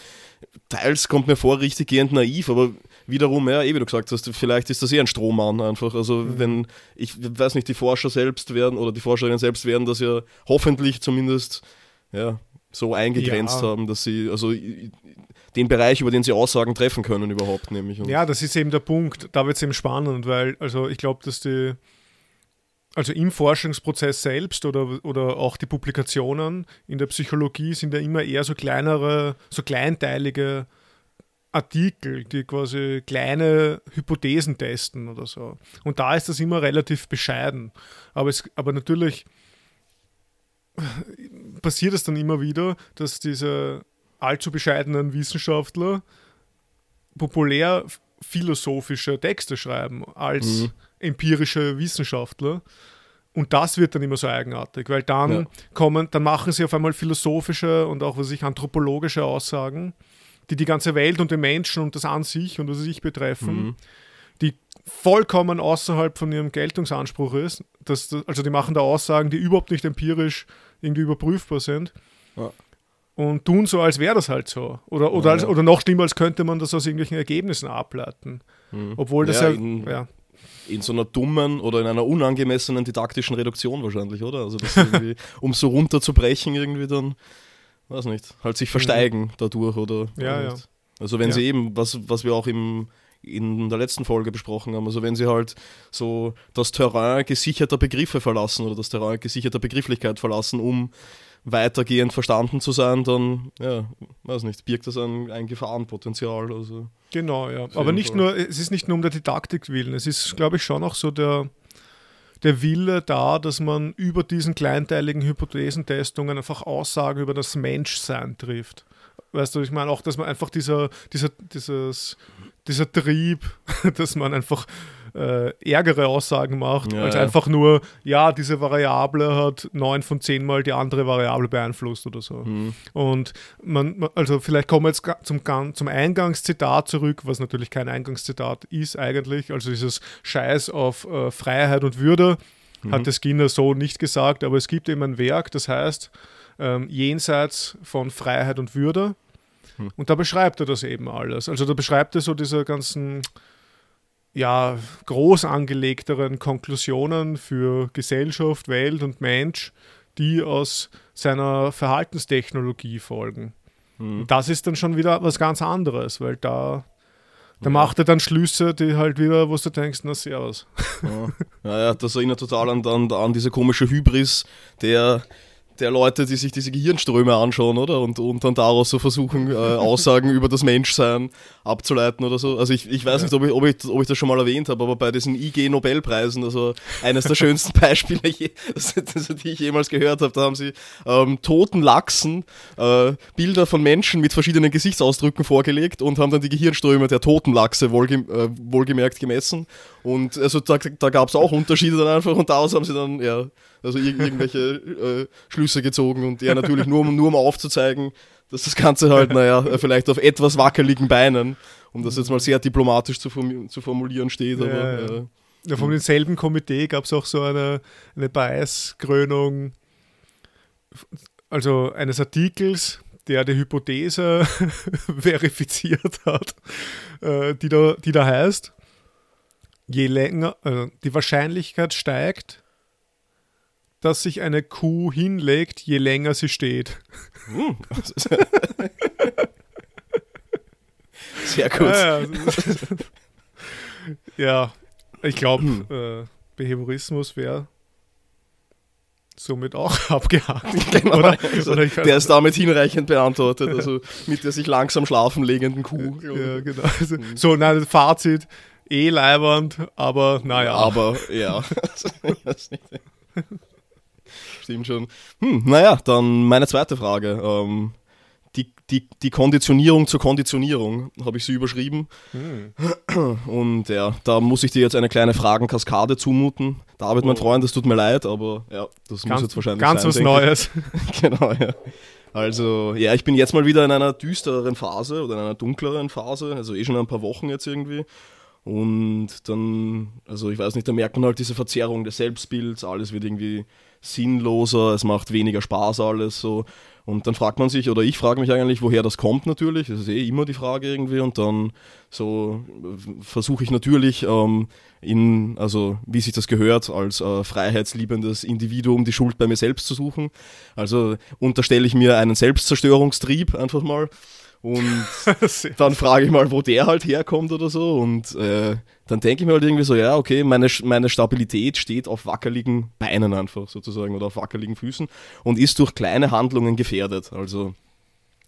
teils kommt mir vor richtig gehend naiv, aber wiederum, ja, eh wie du gesagt hast, vielleicht ist das eh ein Strohmann einfach. Also mhm. wenn, ich weiß nicht, die Forscher selbst werden oder die Forscherinnen selbst werden das ja hoffentlich zumindest ja, so eingegrenzt ja. haben, dass sie, also den Bereich, über den sie Aussagen treffen können überhaupt, nämlich. Und ja, das ist eben der Punkt. Da wird es eben spannend, weil, also ich glaube, dass die also im Forschungsprozess selbst oder, oder auch die Publikationen in der Psychologie sind ja immer eher so kleinere, so kleinteilige Artikel, die quasi kleine Hypothesen testen oder so. Und da ist das immer relativ bescheiden. Aber, es, aber natürlich passiert es dann immer wieder, dass diese allzu bescheidenen Wissenschaftler populär philosophische Texte schreiben als mhm. empirische Wissenschaftler. Und das wird dann immer so eigenartig, weil dann ja. kommen, dann machen sie auf einmal philosophische und auch was ich anthropologische Aussagen die die ganze Welt und den Menschen und das an sich und was sich betreffen, mhm. die vollkommen außerhalb von ihrem Geltungsanspruch ist. Das, also die machen da Aussagen, die überhaupt nicht empirisch irgendwie überprüfbar sind. Ja. Und tun so, als wäre das halt so. Oder, oder, ja, als, oder noch schlimmer, als könnte man das aus irgendwelchen Ergebnissen ableiten. Mhm. Obwohl das ja, ja, in, ja, in so einer dummen oder in einer unangemessenen didaktischen Reduktion wahrscheinlich, oder? Also das irgendwie, um so runterzubrechen, irgendwie dann weiß nicht, halt sich versteigen mhm. dadurch oder. Ja, ja. Also wenn ja. sie eben, was, was wir auch im, in der letzten Folge besprochen haben, also wenn sie halt so das Terrain gesicherter Begriffe verlassen oder das Terrain gesicherter Begrifflichkeit verlassen, um weitergehend verstanden zu sein, dann, ja, weiß nicht, birgt das ein, ein Gefahrenpotenzial. Also genau, ja. Aber nicht Fall. nur, es ist nicht nur um der Didaktik willen, es ist, glaube ich, schon auch so der, der Wille da, dass man über diesen kleinteiligen Hypothesentestungen einfach Aussagen über das Menschsein trifft. Weißt du, ich meine auch, dass man einfach dieser, dieser, dieses, dieser Trieb, dass man einfach äh, ärgere Aussagen macht, ja, als ja. einfach nur, ja, diese Variable hat neun von zehn Mal die andere Variable beeinflusst oder so. Mhm. Und man, also vielleicht kommen wir jetzt zum, zum Eingangszitat zurück, was natürlich kein Eingangszitat ist eigentlich, also dieses Scheiß auf äh, Freiheit und Würde, mhm. hat der Skinner so nicht gesagt, aber es gibt eben ein Werk, das heißt ähm, Jenseits von Freiheit und Würde. Mhm. Und da beschreibt er das eben alles. Also da beschreibt er so diese ganzen ja, groß angelegteren Konklusionen für Gesellschaft, Welt und Mensch, die aus seiner Verhaltenstechnologie folgen. Mhm. Das ist dann schon wieder was ganz anderes, weil da, da ja. macht er dann Schlüsse, die halt wieder, wo du denkst, na servus. Ja, ja, ja das erinnert total an, an, an diese komische Hybris der der Leute, die sich diese Gehirnströme anschauen, oder? Und, und dann daraus so versuchen, äh, Aussagen über das Menschsein abzuleiten oder so. Also ich, ich weiß ja. nicht, ob ich, ob, ich, ob ich das schon mal erwähnt habe, aber bei diesen IG-Nobelpreisen, also eines der schönsten Beispiele, das, das, die ich jemals gehört habe, da haben sie ähm, toten Lachsen äh, Bilder von Menschen mit verschiedenen Gesichtsausdrücken vorgelegt und haben dann die Gehirnströme der toten Lachse wohlge äh, wohlgemerkt gemessen. Und also da, da gab es auch Unterschiede dann einfach und daraus haben sie dann, ja, also ir irgendwelche äh, Schlüsse gezogen und ja, natürlich nur, um, nur um aufzuzeigen, dass das Ganze halt, naja, vielleicht auf etwas wackeligen Beinen, um das jetzt mal sehr diplomatisch zu, form zu formulieren steht. Ja, aber, ja. ja. von demselben Komitee gab es auch so eine, eine Bias-Krönung, also eines Artikels, der die Hypothese verifiziert hat, äh, die, da, die da heißt, je länger, äh, die Wahrscheinlichkeit steigt, dass sich eine Kuh hinlegt, je länger sie steht. Hm. Sehr gut. Ja, ja ich glaube, hm. äh, Behaviorismus wäre somit auch abgehakt. Genau, oder? Also, oder der ist damit hinreichend beantwortet, also mit der sich langsam schlafen legenden Kuh. Ja, genau. Also, hm. so, nein, Fazit, eh leibernd, aber naja. Aber, ja. Stimmt schon. Hm, naja, dann meine zweite Frage. Ähm, die, die, die Konditionierung zur Konditionierung, habe ich sie überschrieben. Hm. Und ja, da muss ich dir jetzt eine kleine Fragenkaskade zumuten. David, oh. mein Freund, es tut mir leid, aber ja, das ganz, muss jetzt wahrscheinlich ganz sein. Ganz was Neues. genau, ja. Also, ja, ich bin jetzt mal wieder in einer düstereren Phase oder in einer dunkleren Phase, also eh schon ein paar Wochen jetzt irgendwie. Und dann, also ich weiß nicht, da merkt man halt diese Verzerrung des Selbstbilds, alles wird irgendwie sinnloser, es macht weniger Spaß alles so. Und dann fragt man sich, oder ich frage mich eigentlich, woher das kommt natürlich. Das ist eh immer die Frage irgendwie. Und dann so versuche ich natürlich, ähm, in, also wie sich das gehört, als äh, freiheitsliebendes Individuum die Schuld bei mir selbst zu suchen. Also unterstelle ich mir einen Selbstzerstörungstrieb einfach mal. Und dann frage ich mal, wo der halt herkommt oder so. Und äh, dann denke ich mir halt irgendwie so, ja, okay, meine, meine Stabilität steht auf wackeligen Beinen einfach sozusagen oder auf wackeligen Füßen und ist durch kleine Handlungen gefährdet. Also,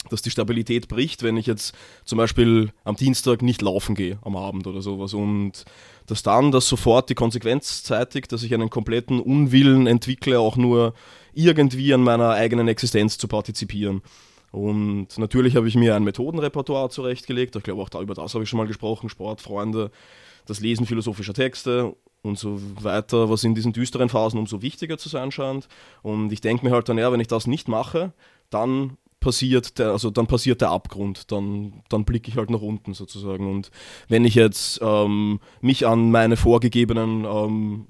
dass die Stabilität bricht, wenn ich jetzt zum Beispiel am Dienstag nicht laufen gehe am Abend oder sowas. Und dass dann das sofort die Konsequenz zeitigt, dass ich einen kompletten Unwillen entwickle, auch nur irgendwie an meiner eigenen Existenz zu partizipieren. Und natürlich habe ich mir ein Methodenrepertoire zurechtgelegt. Ich glaube, auch da, über das habe ich schon mal gesprochen. Sportfreunde, das Lesen philosophischer Texte und so weiter, was in diesen düsteren Phasen umso wichtiger zu sein scheint. Und ich denke mir halt dann, ja, wenn ich das nicht mache, dann passiert der, also dann passiert der Abgrund, dann, dann blicke ich halt nach unten sozusagen. Und wenn ich jetzt ähm, mich an meine vorgegebenen, ähm,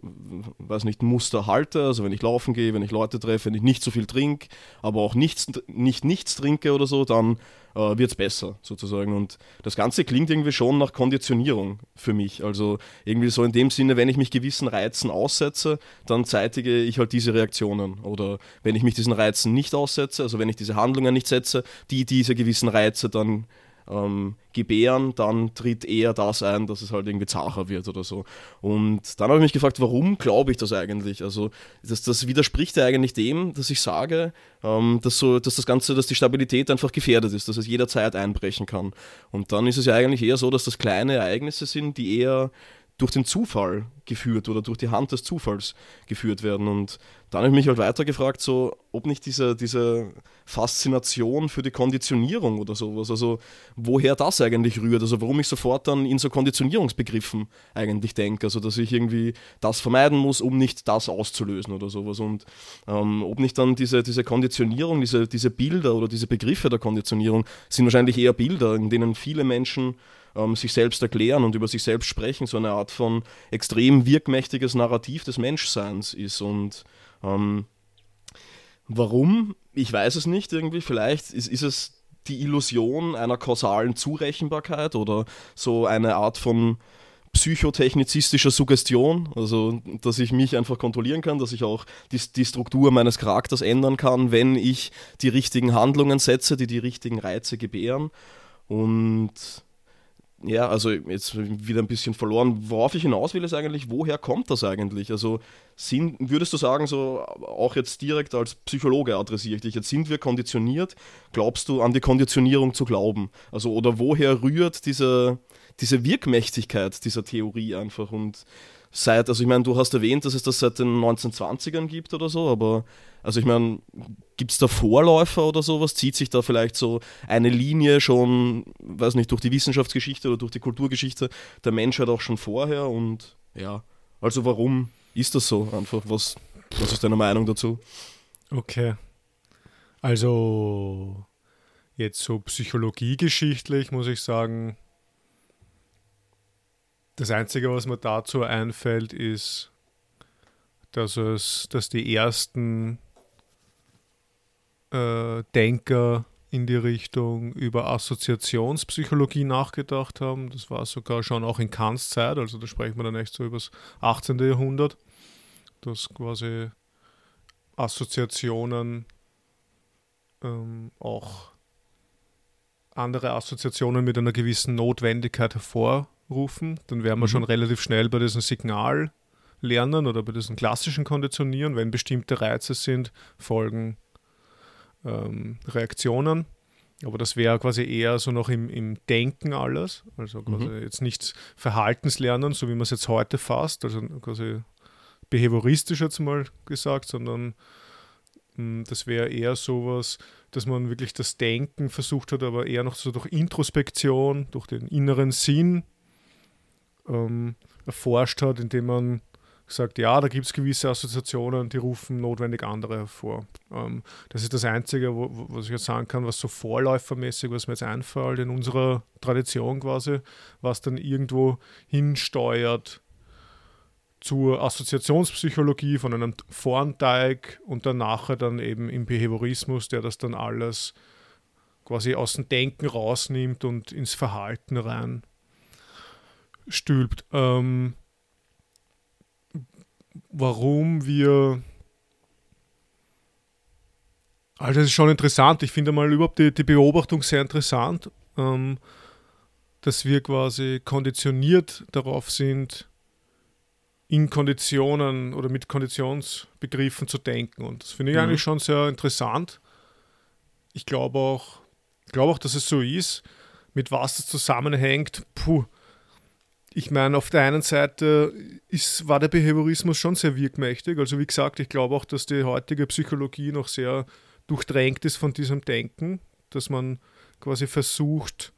weiß nicht, Muster halte, also wenn ich laufen gehe, wenn ich Leute treffe, wenn ich nicht so viel trinke, aber auch nichts, nicht nichts trinke oder so, dann äh, wird es besser sozusagen. Und das Ganze klingt irgendwie schon nach Konditionierung für mich. Also irgendwie so in dem Sinne, wenn ich mich gewissen Reizen aussetze, dann zeitige ich halt diese Reaktionen. Oder wenn ich mich diesen Reizen nicht aussetze, also wenn ich diese Handlungen nicht setze, die diese gewissen Reize dann ähm, gebären, dann tritt eher das ein, dass es halt irgendwie zacher wird oder so. Und dann habe ich mich gefragt, warum glaube ich das eigentlich? Also das, das widerspricht ja eigentlich dem, dass ich sage, ähm, dass, so, dass das Ganze, dass die Stabilität einfach gefährdet ist, dass es jederzeit einbrechen kann. Und dann ist es ja eigentlich eher so, dass das kleine Ereignisse sind, die eher durch den Zufall geführt oder durch die Hand des Zufalls geführt werden. Und dann habe ich mich halt weiter gefragt, so, ob nicht diese, diese Faszination für die Konditionierung oder sowas, also woher das eigentlich rührt, also warum ich sofort dann in so Konditionierungsbegriffen eigentlich denke, also dass ich irgendwie das vermeiden muss, um nicht das auszulösen oder sowas. Und ähm, ob nicht dann diese, diese Konditionierung, diese, diese Bilder oder diese Begriffe der Konditionierung sind wahrscheinlich eher Bilder, in denen viele Menschen ähm, sich selbst erklären und über sich selbst sprechen, so eine Art von extrem wirkmächtiges Narrativ des Menschseins ist. Und ähm, warum? Ich weiß es nicht irgendwie. Vielleicht ist, ist es die Illusion einer kausalen Zurechenbarkeit oder so eine Art von psychotechnizistischer Suggestion, also dass ich mich einfach kontrollieren kann, dass ich auch die, die, Struktur meines Charakters ändern kann, wenn ich die richtigen Handlungen setze, die die richtigen Reize gebären. Und ja, also jetzt wieder ein bisschen verloren. Worauf ich hinaus will, ist eigentlich, woher kommt das eigentlich? Also sind, würdest du sagen, so auch jetzt direkt als Psychologe adressiere ich dich, jetzt sind wir konditioniert, glaubst du an die Konditionierung zu glauben? Also oder woher rührt diese, diese Wirkmächtigkeit dieser Theorie einfach und seit, also ich meine, du hast erwähnt, dass es das seit den 1920ern gibt oder so, aber also ich meine, gibt es da Vorläufer oder sowas? Zieht sich da vielleicht so eine Linie schon, weiß nicht, durch die Wissenschaftsgeschichte oder durch die Kulturgeschichte der Menschheit auch schon vorher? Und ja, also warum ist das so einfach? Was, was ist deine Meinung dazu? Okay. Also jetzt so psychologiegeschichtlich muss ich sagen, das Einzige, was mir dazu einfällt, ist, dass es, dass die ersten äh, Denker in die Richtung über Assoziationspsychologie nachgedacht haben. Das war sogar schon auch in Kants Zeit, also da sprechen wir dann echt so über das 18. Jahrhundert, dass quasi Assoziationen ähm, auch andere Assoziationen mit einer gewissen Notwendigkeit hervor rufen, dann wären wir mhm. schon relativ schnell bei diesem Signallernen oder bei diesem klassischen Konditionieren. Wenn bestimmte Reize sind, folgen ähm, Reaktionen. Aber das wäre quasi eher so noch im, im Denken alles. Also quasi mhm. jetzt nicht Verhaltenslernen, so wie man es jetzt heute fasst, also quasi behavioristisch jetzt mal gesagt, sondern mh, hm, das wäre eher sowas, dass man wirklich das Denken versucht hat, aber eher noch so durch Introspektion, durch den inneren Sinn ähm, erforscht hat, indem man gesagt, ja, da gibt es gewisse Assoziationen, die rufen notwendig andere hervor. Ähm, das ist das Einzige, wo, was ich jetzt sagen kann, was so vorläufermäßig, was mir jetzt einfällt in unserer Tradition quasi, was dann irgendwo hinsteuert zur Assoziationspsychologie von einem Vornteig und dann nachher dann eben im Behaviorismus, der das dann alles quasi aus dem Denken rausnimmt und ins Verhalten rein stülpt. Ähm, warum wir. Also, das ist schon interessant. Ich finde mal überhaupt die, die Beobachtung sehr interessant, ähm, dass wir quasi konditioniert darauf sind, in Konditionen oder mit Konditionsbegriffen zu denken. Und das finde ich mhm. eigentlich schon sehr interessant. Ich glaube auch, glaube auch, dass es so ist. Mit was das zusammenhängt, puh, ich meine, auf der einen Seite ist, war der Behaviorismus schon sehr wirkmächtig. Also wie gesagt, ich glaube auch, dass die heutige Psychologie noch sehr durchdrängt ist von diesem Denken, dass man quasi versucht,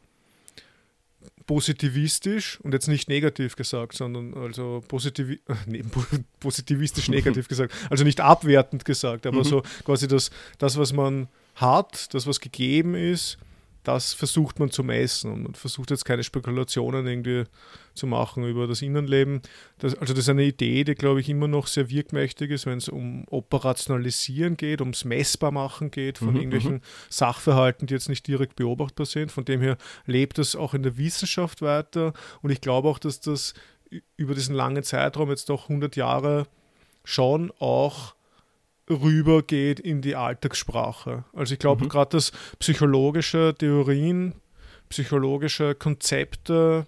positivistisch und jetzt nicht negativ gesagt, sondern also positivi nee, positivistisch negativ gesagt, also nicht abwertend gesagt, aber mhm. so quasi das, das, was man hat, das, was gegeben ist, das versucht man zu messen und man versucht jetzt keine Spekulationen irgendwie zu machen über das Innenleben. Das, also das ist eine Idee, die, glaube ich, immer noch sehr wirkmächtig ist, wenn es um Operationalisieren geht, ums Messbarmachen geht von mhm, irgendwelchen mhm. Sachverhalten, die jetzt nicht direkt beobachtbar sind. Von dem her lebt das auch in der Wissenschaft weiter und ich glaube auch, dass das über diesen langen Zeitraum, jetzt doch 100 Jahre, schon auch rübergeht in die Alltagssprache. Also ich glaube mhm. gerade, dass psychologische Theorien, psychologische Konzepte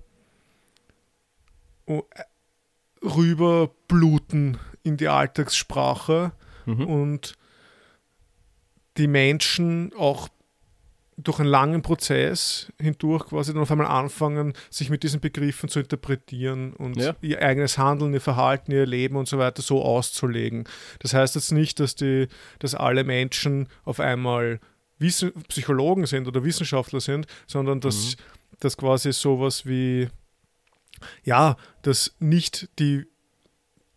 äh, rüberbluten in die Alltagssprache mhm. und die Menschen auch durch einen langen Prozess hindurch quasi dann auf einmal anfangen, sich mit diesen Begriffen zu interpretieren und ja. ihr eigenes Handeln, ihr Verhalten, ihr Leben und so weiter so auszulegen. Das heißt jetzt nicht, dass, die, dass alle Menschen auf einmal Wissen, Psychologen sind oder Wissenschaftler sind, sondern dass, mhm. dass quasi sowas wie, ja, dass nicht die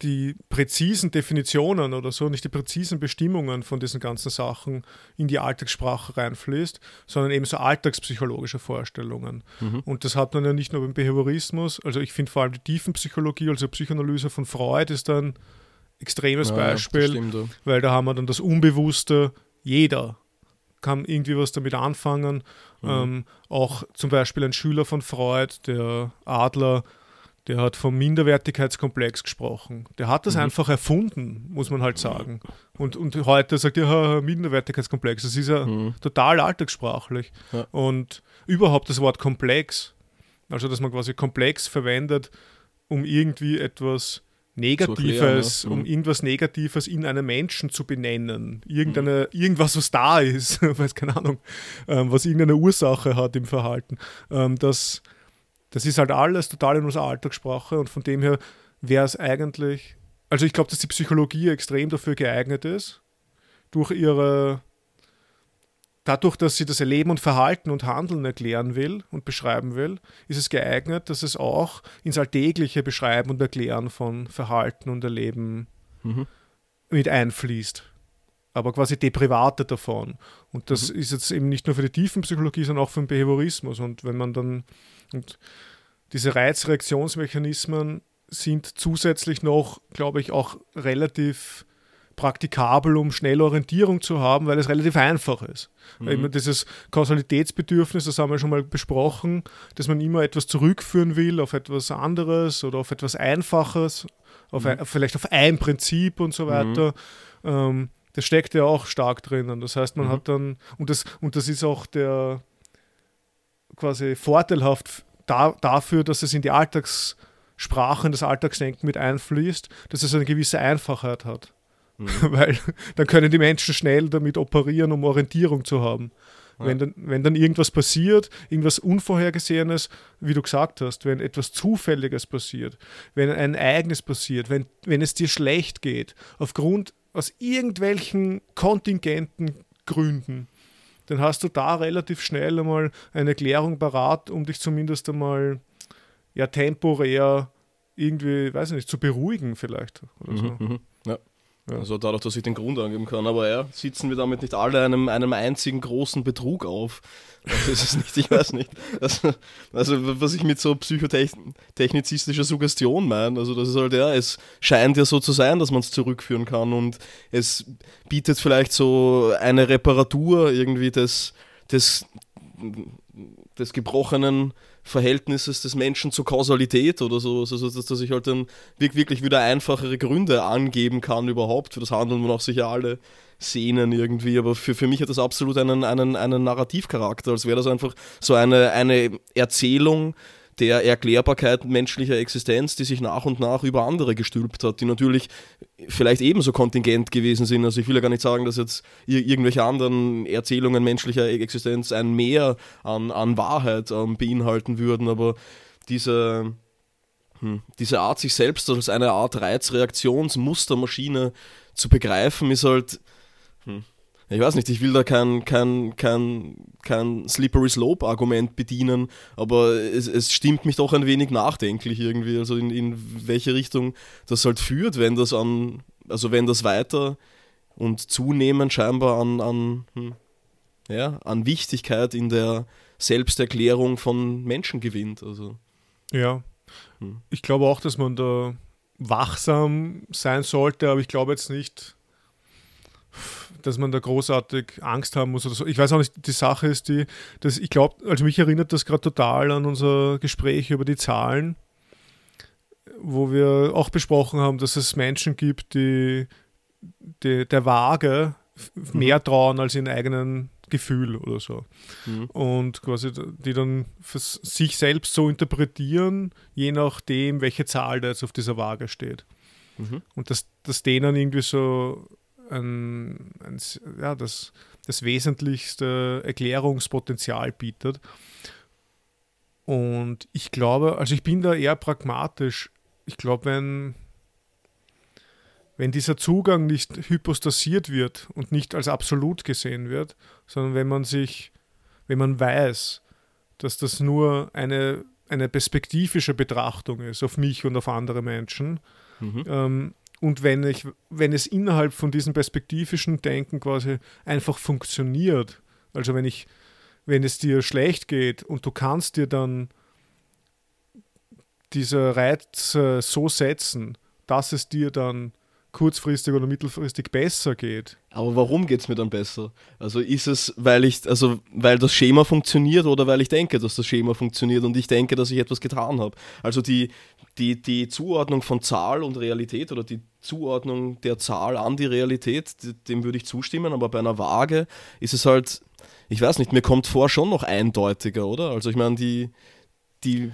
die präzisen Definitionen oder so, nicht die präzisen Bestimmungen von diesen ganzen Sachen in die Alltagssprache reinfließt, sondern eben so alltagspsychologische Vorstellungen. Mhm. Und das hat man ja nicht nur beim Behaviorismus, also ich finde vor allem die Tiefenpsychologie, also Psychoanalyse von Freud ist ein extremes ja, Beispiel, stimmt, ja. weil da haben wir dann das Unbewusste, jeder kann irgendwie was damit anfangen. Mhm. Ähm, auch zum Beispiel ein Schüler von Freud, der Adler, der hat vom Minderwertigkeitskomplex gesprochen. Der hat das mhm. einfach erfunden, muss man halt sagen. Und, und heute sagt er, ja, Minderwertigkeitskomplex. Das ist ja mhm. total alltagssprachlich. Ja. Und überhaupt das Wort komplex. Also, dass man quasi komplex verwendet, um irgendwie etwas Negatives, erklären, ja. um mhm. irgendwas Negatives in einem Menschen zu benennen. Irgendeine, mhm. Irgendwas, was da ist, weiß keine Ahnung, ähm, was irgendeine Ursache hat im Verhalten. Ähm, das, das ist halt alles total in unserer Alltagssprache und von dem her wäre es eigentlich, also ich glaube, dass die Psychologie extrem dafür geeignet ist, durch ihre dadurch, dass sie das Erleben und Verhalten und Handeln erklären will und beschreiben will, ist es geeignet, dass es auch ins alltägliche Beschreiben und Erklären von Verhalten und Erleben mhm. mit einfließt. Aber quasi Deprivate davon. Und das mhm. ist jetzt eben nicht nur für die Tiefenpsychologie, sondern auch für den Behaviorismus. Und wenn man dann, und diese Reizreaktionsmechanismen sind zusätzlich noch, glaube ich, auch relativ praktikabel, um schnell Orientierung zu haben, weil es relativ einfach ist. Mhm. Immer dieses Kausalitätsbedürfnis, das haben wir schon mal besprochen, dass man immer etwas zurückführen will auf etwas anderes oder auf etwas Einfaches, auf mhm. ein, vielleicht auf ein Prinzip und so weiter. Mhm. Ähm, das steckt ja auch stark drinnen. Das heißt, man mhm. hat dann, und das, und das ist auch der quasi vorteilhaft da, dafür, dass es in die Alltagssprache, in das Alltagsdenken mit einfließt, dass es eine gewisse Einfachheit hat. Mhm. Weil dann können die Menschen schnell damit operieren, um Orientierung zu haben. Ja. Wenn, dann, wenn dann irgendwas passiert, irgendwas Unvorhergesehenes, wie du gesagt hast, wenn etwas Zufälliges passiert, wenn ein Ereignis passiert, wenn, wenn es dir schlecht geht, aufgrund aus irgendwelchen kontingenten Gründen, dann hast du da relativ schnell einmal eine Erklärung parat, um dich zumindest einmal ja temporär irgendwie, weiß ich nicht, zu beruhigen vielleicht. Oder so. Mhm, mhm. ja. Ja. Also dadurch, dass ich den Grund angeben kann. Aber ja, sitzen wir damit nicht alle einem, einem einzigen großen Betrug auf. Das ist es nicht, ich weiß nicht. Also, also was ich mit so psychotechnizistischer Suggestion meine, also das ist halt ja, es scheint ja so zu sein, dass man es zurückführen kann und es bietet vielleicht so eine Reparatur irgendwie des, des, des gebrochenen Verhältnisses des Menschen zur Kausalität oder so, also, dass, dass ich halt dann wirklich wieder einfachere Gründe angeben kann überhaupt für das Handeln, wonach sich ja alle sehnen irgendwie, aber für, für mich hat das absolut einen, einen, einen Narrativcharakter, als wäre das einfach so eine, eine Erzählung, der Erklärbarkeit menschlicher Existenz, die sich nach und nach über andere gestülpt hat, die natürlich vielleicht ebenso kontingent gewesen sind. Also ich will ja gar nicht sagen, dass jetzt irgendwelche anderen Erzählungen menschlicher Existenz ein Mehr an, an Wahrheit ähm, beinhalten würden, aber diese, hm, diese Art, sich selbst als eine Art Reizreaktionsmustermaschine zu begreifen, ist halt. Hm, ich weiß nicht, ich will da kein, kein, kein, kein Slippery Slope-Argument bedienen, aber es, es stimmt mich doch ein wenig nachdenklich irgendwie, also in, in welche Richtung das halt führt, wenn das an, also wenn das weiter und zunehmend scheinbar an, an, hm, ja, an Wichtigkeit in der Selbsterklärung von Menschen gewinnt. Also. Ja. Hm. Ich glaube auch, dass man da wachsam sein sollte, aber ich glaube jetzt nicht, dass man da großartig Angst haben muss oder so. Ich weiß auch nicht, die Sache ist die, dass ich glaube, also mich erinnert das gerade total an unser Gespräch über die Zahlen, wo wir auch besprochen haben, dass es Menschen gibt, die, die der Waage mhm. mehr trauen als ihren eigenen Gefühl oder so. Mhm. Und quasi die dann für sich selbst so interpretieren, je nachdem, welche Zahl da jetzt auf dieser Waage steht. Mhm. Und dass, dass denen irgendwie so ein, ein, ja, das, das wesentlichste Erklärungspotenzial bietet. Und ich glaube, also ich bin da eher pragmatisch. Ich glaube, wenn, wenn dieser Zugang nicht hypostasiert wird und nicht als absolut gesehen wird, sondern wenn man sich, wenn man weiß, dass das nur eine, eine perspektivische Betrachtung ist auf mich und auf andere Menschen, mhm. ähm, und wenn, ich, wenn es innerhalb von diesem perspektivischen Denken quasi einfach funktioniert, also wenn ich, wenn es dir schlecht geht und du kannst dir dann diese Reize so setzen, dass es dir dann kurzfristig oder mittelfristig besser geht. Aber warum geht es mir dann besser? Also ist es, weil ich, also weil das Schema funktioniert oder weil ich denke, dass das Schema funktioniert und ich denke, dass ich etwas getan habe. Also die, die, die Zuordnung von Zahl und Realität oder die Zuordnung der Zahl an die Realität, dem würde ich zustimmen, aber bei einer Waage ist es halt, ich weiß nicht, mir kommt vor schon noch eindeutiger, oder? Also ich meine, die, die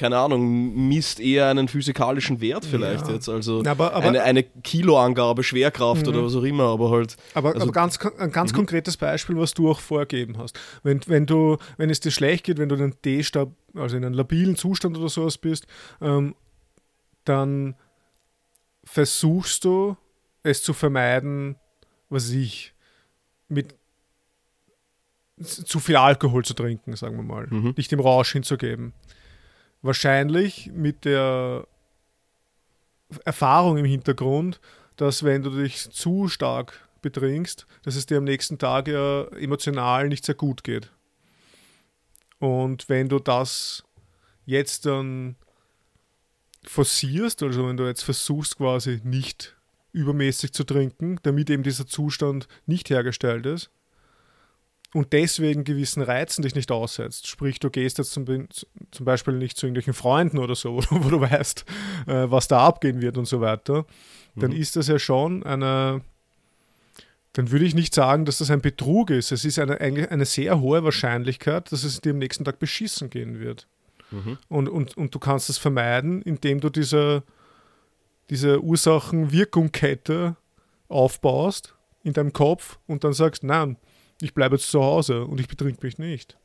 keine Ahnung, misst eher einen physikalischen Wert vielleicht ja. jetzt. Also aber, aber, eine, eine Kiloangabe, Schwerkraft oder mhm. was auch immer, aber halt. Aber, also, aber ganz, ein ganz mhm. konkretes Beispiel, was du auch vorgegeben hast. Wenn, wenn du, wenn es dir schlecht geht, wenn du einen D-Stab, also in einem labilen Zustand oder sowas bist, ähm, dann versuchst du es zu vermeiden, was ich, mit zu viel Alkohol zu trinken, sagen wir mal, mhm. dich dem Rausch hinzugeben wahrscheinlich mit der Erfahrung im Hintergrund, dass wenn du dich zu stark betrinkst, dass es dir am nächsten Tag ja emotional nicht sehr gut geht. Und wenn du das jetzt dann forcierst, also wenn du jetzt versuchst quasi nicht übermäßig zu trinken, damit eben dieser Zustand nicht hergestellt ist, und deswegen gewissen Reizen dich nicht aussetzt. Sprich, du gehst jetzt zum, zum Beispiel nicht zu irgendwelchen Freunden oder so, wo, wo du weißt, äh, was da abgehen wird und so weiter, dann mhm. ist das ja schon eine, dann würde ich nicht sagen, dass das ein Betrug ist. Es ist eine, eine sehr hohe Wahrscheinlichkeit, dass es dir am nächsten Tag beschissen gehen wird. Mhm. Und, und, und du kannst das vermeiden, indem du diese, diese Ursachen-Wirkung-Kette aufbaust in deinem Kopf und dann sagst, nein, ich bleibe jetzt zu Hause und ich betrink mich nicht.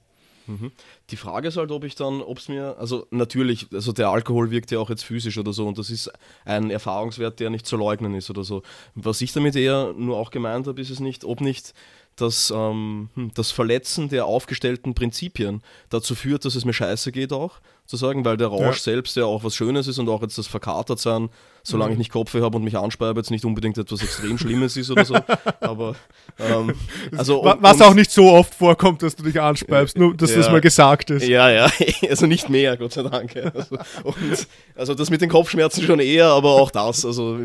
Mhm. Die Frage ist halt, ob ich dann, ob es mir, also natürlich, also der Alkohol wirkt ja auch jetzt physisch oder so und das ist ein Erfahrungswert, der nicht zu leugnen ist oder so. Was ich damit eher nur auch gemeint habe, ist es nicht, ob nicht dass ähm, hm, das Verletzen der aufgestellten Prinzipien dazu führt, dass es mir scheiße geht auch, zu sagen, weil der Rausch ja. selbst ja auch was Schönes ist und auch jetzt das Verkatertsein, solange mhm. ich nicht Kopfweh habe und mich anspeibe, jetzt nicht unbedingt etwas extrem Schlimmes ist oder so, aber ähm, also... Was auch nicht so oft vorkommt, dass du dich anspeibst, nur dass ja, das mal gesagt ist. Ja, ja, also nicht mehr, Gott sei Dank. Also, und, also das mit den Kopfschmerzen schon eher, aber auch das, also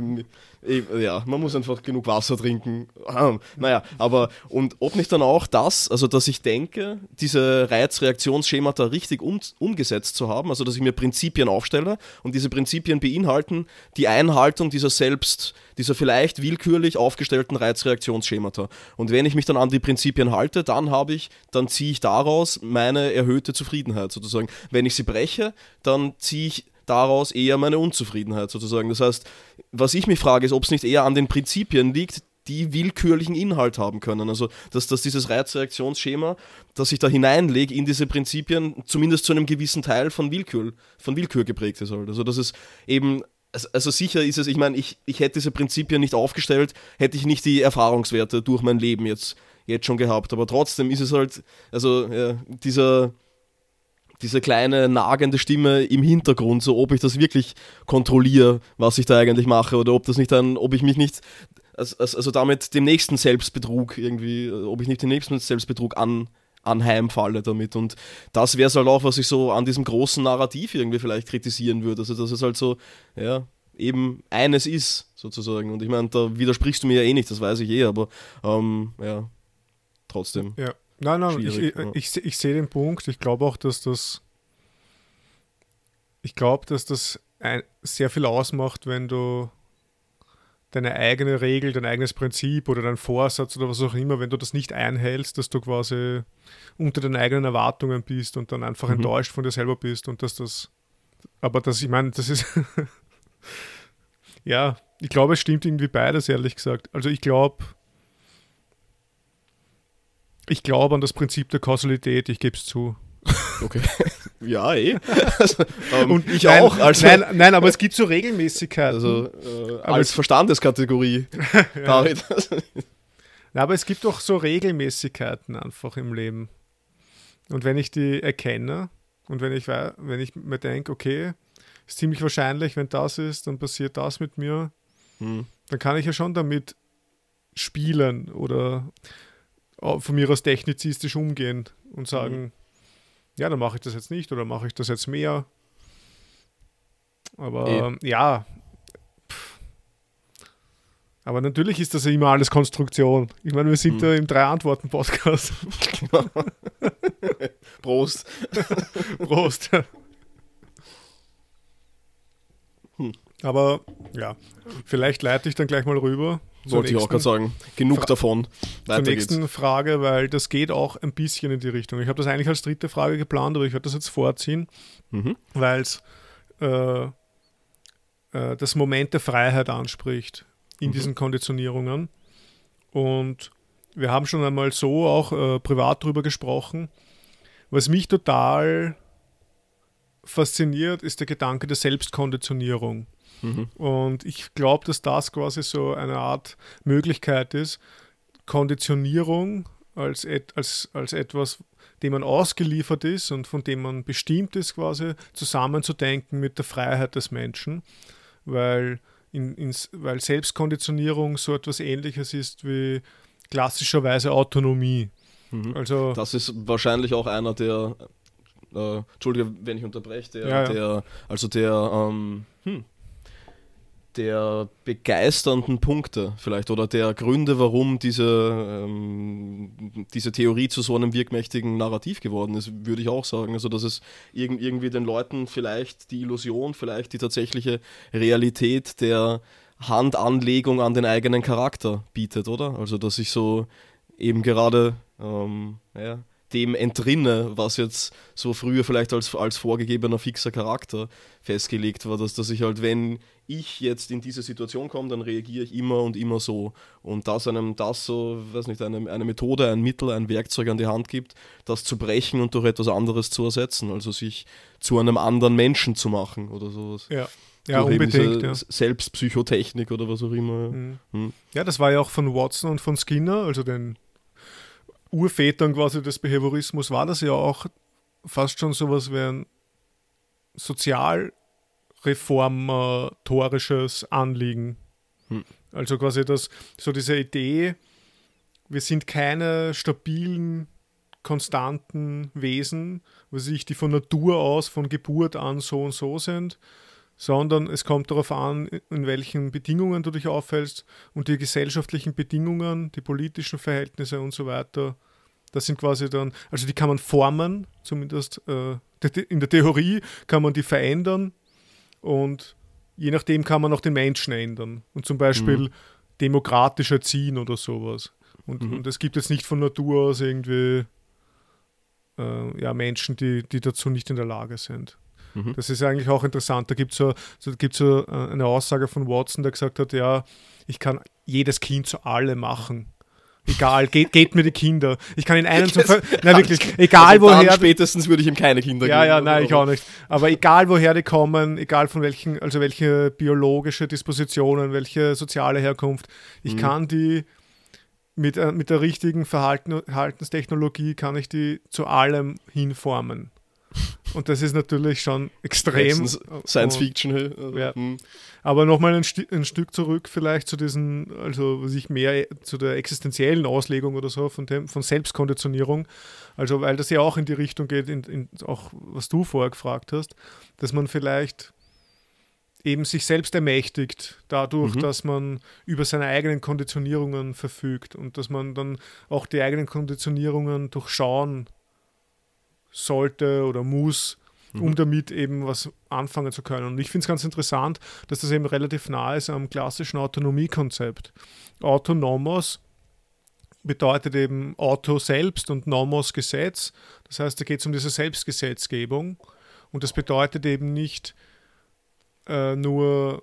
ja, man muss einfach genug Wasser trinken. Naja, aber und ob nicht dann auch das, also dass ich denke, diese Reizreaktionsschemata richtig um, umgesetzt zu haben, also dass ich mir Prinzipien aufstelle und diese Prinzipien beinhalten die Einhaltung dieser selbst, dieser vielleicht willkürlich aufgestellten Reizreaktionsschemata. Und wenn ich mich dann an die Prinzipien halte, dann habe ich, dann ziehe ich daraus meine erhöhte Zufriedenheit sozusagen. Wenn ich sie breche, dann ziehe ich daraus eher meine Unzufriedenheit sozusagen. Das heißt, was ich mich frage, ist, ob es nicht eher an den Prinzipien liegt, die willkürlichen Inhalt haben können. Also, dass, dass dieses Reizreaktionsschema, das ich da hineinlege in diese Prinzipien, zumindest zu einem gewissen Teil von Willkür, von Willkür geprägt ist. Halt. Also, dass es eben, also sicher ist es, ich meine, ich, ich hätte diese Prinzipien nicht aufgestellt, hätte ich nicht die Erfahrungswerte durch mein Leben jetzt, jetzt schon gehabt. Aber trotzdem ist es halt, also ja, dieser diese kleine nagende Stimme im Hintergrund, so ob ich das wirklich kontrolliere, was ich da eigentlich mache, oder ob das nicht dann, ob ich mich nicht, also, also damit dem nächsten Selbstbetrug irgendwie, ob ich nicht den nächsten Selbstbetrug an, anheimfalle damit. Und das wäre es halt auch, was ich so an diesem großen Narrativ irgendwie vielleicht kritisieren würde. Also, dass es halt so, ja, eben eines ist, sozusagen. Und ich meine, da widersprichst du mir ja eh nicht, das weiß ich eh, aber ähm, ja, trotzdem. Ja. Nein, nein, ich, ich, ich, ich sehe den Punkt. Ich glaube auch, dass das. Ich glaube, dass das ein, sehr viel ausmacht, wenn du deine eigene Regel, dein eigenes Prinzip oder dein Vorsatz oder was auch immer, wenn du das nicht einhältst, dass du quasi unter den eigenen Erwartungen bist und dann einfach mhm. enttäuscht von dir selber bist und dass das. Aber das, ich meine, das ist. ja, ich glaube, es stimmt irgendwie beides, ehrlich gesagt. Also ich glaube, ich glaube an das Prinzip der Kausalität, ich gebe es zu. Okay. Ja, eh. Also, ähm, und ich nein, auch. Also, nein, nein, aber es gibt so Regelmäßigkeiten. Also äh, als Verstandeskategorie. ja. David. Na, aber es gibt doch so Regelmäßigkeiten einfach im Leben. Und wenn ich die erkenne und wenn ich, wenn ich mir denke, okay, ist ziemlich wahrscheinlich, wenn das ist, dann passiert das mit mir, hm. dann kann ich ja schon damit spielen oder von mir aus technizistisch umgehen und sagen, mhm. ja, dann mache ich das jetzt nicht oder mache ich das jetzt mehr. Aber e ja. Aber natürlich ist das ja immer alles Konstruktion. Ich meine, wir sind mhm. da im Drei-Antworten-Podcast. Prost. Prost. Hm. Aber ja, vielleicht leite ich dann gleich mal rüber Wollte ich auch gerade sagen. Genug Fra davon. Weiter zur nächsten geht's. Frage, weil das geht auch ein bisschen in die Richtung. Ich habe das eigentlich als dritte Frage geplant, aber ich werde das jetzt vorziehen, mhm. weil es äh, äh, das Moment der Freiheit anspricht in mhm. diesen Konditionierungen. Und wir haben schon einmal so auch äh, privat darüber gesprochen. Was mich total fasziniert, ist der Gedanke der Selbstkonditionierung. Mhm. Und ich glaube, dass das quasi so eine Art Möglichkeit ist, Konditionierung als, et, als, als etwas, dem man ausgeliefert ist und von dem man bestimmt ist, quasi zusammenzudenken mit der Freiheit des Menschen, weil, in, in, weil Selbstkonditionierung so etwas Ähnliches ist wie klassischerweise Autonomie. Mhm. Also, das ist wahrscheinlich auch einer der, äh, Entschuldige, wenn ich unterbreche, der, ja, ja. der also der, ähm, hm, der begeisternden Punkte vielleicht oder der Gründe, warum diese, ähm, diese Theorie zu so einem wirkmächtigen Narrativ geworden ist, würde ich auch sagen. Also, dass es irg irgendwie den Leuten vielleicht die Illusion, vielleicht die tatsächliche Realität der Handanlegung an den eigenen Charakter bietet, oder? Also, dass ich so eben gerade ähm, ja, dem entrinne, was jetzt so früher vielleicht als, als vorgegebener fixer Charakter festgelegt war, dass, dass ich halt, wenn ich jetzt in diese Situation komme, dann reagiere ich immer und immer so. Und dass einem das so, weiß nicht, eine, eine Methode, ein Mittel, ein Werkzeug an die Hand gibt, das zu brechen und durch etwas anderes zu ersetzen, also sich zu einem anderen Menschen zu machen oder sowas. Ja. Ja, durch unbedingt. Ja. Selbstpsychotechnik oder was auch immer. Mhm. Hm. Ja, das war ja auch von Watson und von Skinner, also den Urvätern quasi des Behaviorismus war das ja auch fast schon sowas wie ein sozialreformatorisches Anliegen. Hm. Also quasi das, so diese Idee, wir sind keine stabilen, konstanten Wesen, was ich, die von Natur aus, von Geburt an so und so sind, sondern es kommt darauf an, in welchen Bedingungen du dich aufhältst und die gesellschaftlichen Bedingungen, die politischen Verhältnisse und so weiter. Das sind quasi dann, also die kann man formen, zumindest äh, in der Theorie kann man die verändern und je nachdem kann man auch den Menschen ändern und zum Beispiel mhm. demokratisch erziehen oder sowas. Und, mhm. und es gibt jetzt nicht von Natur aus irgendwie äh, ja, Menschen, die, die dazu nicht in der Lage sind. Mhm. Das ist eigentlich auch interessant. Da gibt es so, so, so äh, eine Aussage von Watson, der gesagt hat, ja, ich kann jedes Kind zu allem machen. Egal, geht, geht mir die Kinder. Ich kann in einen zum Nein, wirklich, egal also woher. spätestens würde ich ihm keine Kinder geben. Ja, ja, nein, ich auch nicht. Aber egal woher die kommen, egal von welchen, also welche biologische Dispositionen, welche soziale Herkunft, ich mhm. kann die mit, äh, mit der richtigen Verhalten, Verhaltenstechnologie kann ich die zu allem hinformen. Und das ist natürlich schon extrem. Science Fiction. Also, ja. Hm. Aber nochmal ein, ein, Stück zurück vielleicht zu diesen, also sich mehr zu der existenziellen Auslegung oder so von, dem, von Selbstkonditionierung. Also weil das ja auch in die Richtung geht, in, in, auch was du vorher gefragt hast, dass man vielleicht eben sich selbst ermächtigt, dadurch, mhm. dass man über seine eigenen Konditionierungen verfügt und dass man dann auch die eigenen Konditionierungen durchschauen sollte oder muss, mhm. um damit eben was anfangen zu können. Und ich finde es ganz interessant, dass das eben relativ nah ist am klassischen Autonomiekonzept. Autonomos bedeutet eben Auto selbst und Nomos Gesetz. Das heißt, da geht es um diese Selbstgesetzgebung. Und das bedeutet eben nicht äh, nur,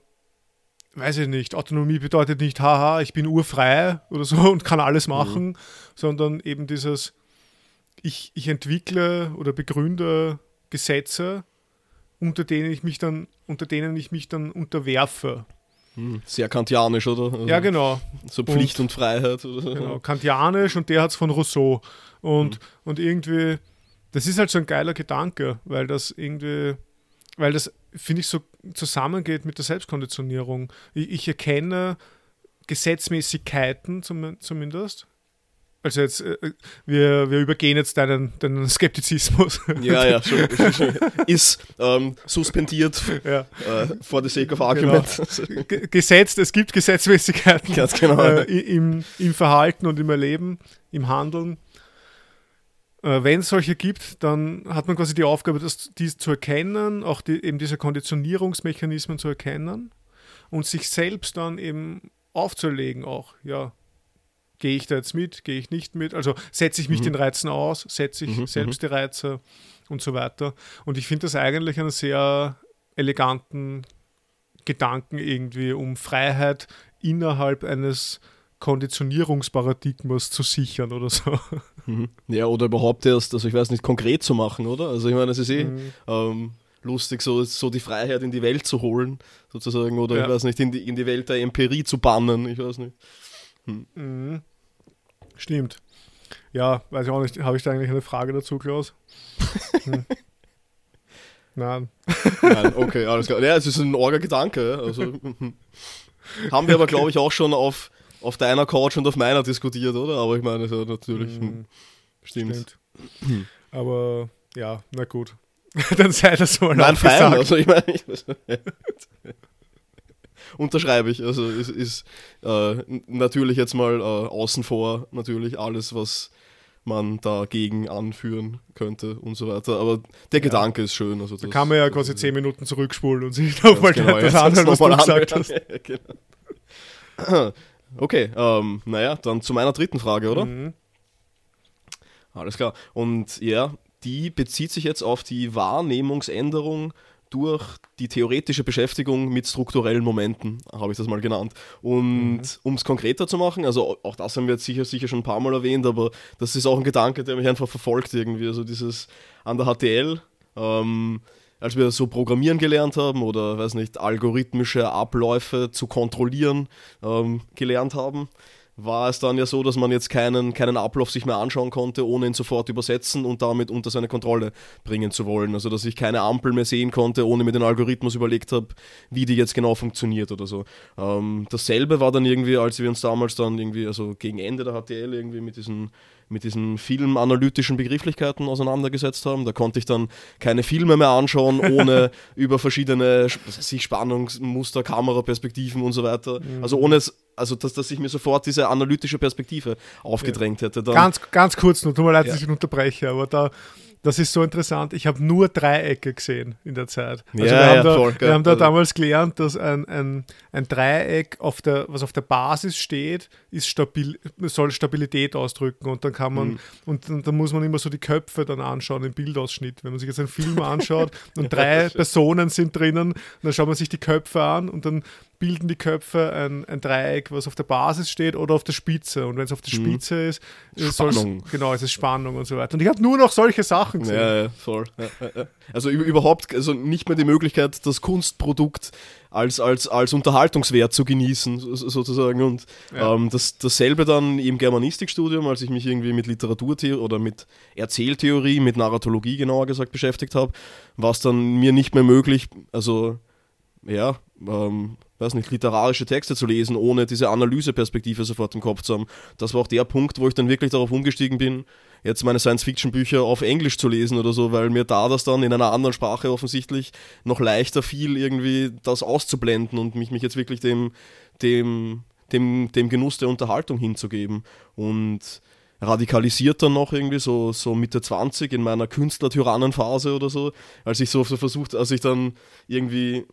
weiß ich nicht, Autonomie bedeutet nicht, haha, ich bin urfrei oder so und kann alles mhm. machen, mhm. sondern eben dieses, ich, ich entwickle oder begründe Gesetze, unter denen ich mich dann, unter denen ich mich dann unterwerfe. Hm, sehr kantianisch, oder? Also ja, genau. So Pflicht und, und Freiheit. Genau, kantianisch und der hat es von Rousseau. Und, mhm. und irgendwie, das ist halt so ein geiler Gedanke, weil das irgendwie, weil das, finde ich, so zusammengeht mit der Selbstkonditionierung. Ich, ich erkenne Gesetzmäßigkeiten zum, zumindest also jetzt, äh, wir, wir übergehen jetzt deinen, deinen Skeptizismus. Ja, ja, schon, schon, ist ähm, suspendiert ja. äh, for the sake of argument. Genau. Gesetzt, es gibt Gesetzmäßigkeiten Ganz genau. äh, im, im Verhalten und im Erleben, im Handeln. Äh, Wenn es solche gibt, dann hat man quasi die Aufgabe, das, dies zu erkennen, auch die, eben diese Konditionierungsmechanismen zu erkennen und sich selbst dann eben aufzulegen auch, ja. Gehe ich da jetzt mit, gehe ich nicht mit? Also setze ich mich mhm. den Reizen aus, setze ich mhm. selbst mhm. die Reize und so weiter. Und ich finde das eigentlich einen sehr eleganten Gedanken irgendwie, um Freiheit innerhalb eines Konditionierungsparadigmas zu sichern oder so. Mhm. Ja, oder überhaupt erst, also ich weiß nicht, konkret zu machen, oder? Also ich meine, es ist eh mhm. ähm, lustig, so, so die Freiheit in die Welt zu holen, sozusagen, oder ja. ich weiß nicht, in die, in die Welt der Empirie zu bannen, ich weiß nicht. Hm. Mhm. Stimmt. Ja, weiß ich auch nicht, habe ich da eigentlich eine Frage dazu, Klaus? Hm. Nein. Nein, okay, alles klar. Ja, es ist ein orger Gedanke. Also, hm. haben wir aber, glaube ich, auch schon auf, auf deiner Couch und auf meiner diskutiert, oder? Aber ich meine, so natürlich. Mm, stimmt. stimmt. Aber ja, na gut. Dann sei das mal Nein, fein, also ich meine, ich, unterschreibe ich. Also ist, ist äh, natürlich jetzt mal äh, außen vor natürlich alles, was man dagegen anführen könnte und so weiter. Aber der ja. Gedanke ist schön. Also da kann man ja quasi zehn Minuten zurückspulen und sich nochmal genau, das anhören, was du gesagt hast. genau. Okay, ähm, naja, dann zu meiner dritten Frage, oder? Mhm. Alles klar. Und ja, die bezieht sich jetzt auf die Wahrnehmungsänderung durch die theoretische Beschäftigung mit strukturellen Momenten, habe ich das mal genannt. Und mhm. um es konkreter zu machen, also auch das haben wir jetzt sicher, sicher schon ein paar Mal erwähnt, aber das ist auch ein Gedanke, der mich einfach verfolgt irgendwie. Also dieses an der HTL, ähm, als wir so programmieren gelernt haben oder weiß nicht, algorithmische Abläufe zu kontrollieren ähm, gelernt haben, war es dann ja so, dass man jetzt keinen, keinen Ablauf sich mehr anschauen konnte, ohne ihn sofort übersetzen und damit unter seine Kontrolle bringen zu wollen. Also dass ich keine Ampel mehr sehen konnte, ohne mir den Algorithmus überlegt habe, wie die jetzt genau funktioniert oder so. Ähm, dasselbe war dann irgendwie, als wir uns damals dann irgendwie, also gegen Ende der HTL irgendwie mit diesen mit diesen filmanalytischen Begrifflichkeiten auseinandergesetzt haben. Da konnte ich dann keine Filme mehr anschauen, ohne über verschiedene sich Spannungsmuster, Kameraperspektiven und so weiter. Mhm. Also ohne es, also dass, dass ich mir sofort diese analytische Perspektive aufgedrängt hätte. Dann, ganz, ganz kurz nur, tut mir leid, ja. dass ich unterbreche, aber da das ist so interessant. Ich habe nur Dreiecke gesehen in der Zeit. Also ja, wir haben, ja, da, voll, wir haben da also damals gelernt, dass ein, ein, ein Dreieck, auf der, was auf der Basis steht, ist stabil, soll Stabilität ausdrücken. Und dann kann man, mhm. und, und dann muss man immer so die Köpfe dann anschauen im Bildausschnitt. Wenn man sich jetzt einen Film anschaut und drei Personen sind drinnen, dann schaut man sich die Köpfe an und dann bilden die Köpfe ein, ein, Dreieck, was auf der Basis steht oder auf der Spitze. Und wenn es auf der mhm. Spitze mhm. ist, Spannung. genau, es ist Spannung und so weiter. Und ich habe nur noch solche Sachen gesehen. Ja, ja voll. Ja, ja. Also überhaupt, also nicht mehr die Möglichkeit, das Kunstprodukt als, als, als Unterhaltungswert zu genießen, sozusagen. Und ähm, das, dasselbe dann im Germanistikstudium, als ich mich irgendwie mit Literaturtheorie oder mit Erzähltheorie, mit Narratologie genauer gesagt beschäftigt habe, war es dann mir nicht mehr möglich, also ja, ähm, weiß nicht, literarische Texte zu lesen, ohne diese Analyseperspektive sofort im Kopf zu haben. Das war auch der Punkt, wo ich dann wirklich darauf umgestiegen bin, jetzt meine Science-Fiction-Bücher auf Englisch zu lesen oder so, weil mir da das dann in einer anderen Sprache offensichtlich noch leichter fiel, irgendwie das auszublenden und mich, mich jetzt wirklich dem, dem, dem, dem Genuss der Unterhaltung hinzugeben. Und radikalisiert dann noch irgendwie so, so Mitte 20 in meiner Künstler-Tyrannenphase oder so, als ich so, so versucht, als ich dann irgendwie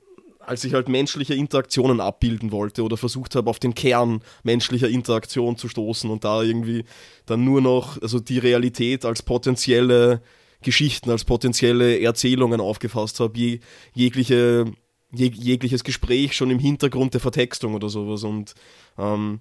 als ich halt menschliche Interaktionen abbilden wollte oder versucht habe, auf den Kern menschlicher Interaktion zu stoßen und da irgendwie dann nur noch, also die Realität als potenzielle Geschichten, als potenzielle Erzählungen aufgefasst habe, je, jegliche, jeg, jegliches Gespräch schon im Hintergrund der Vertextung oder sowas und ähm,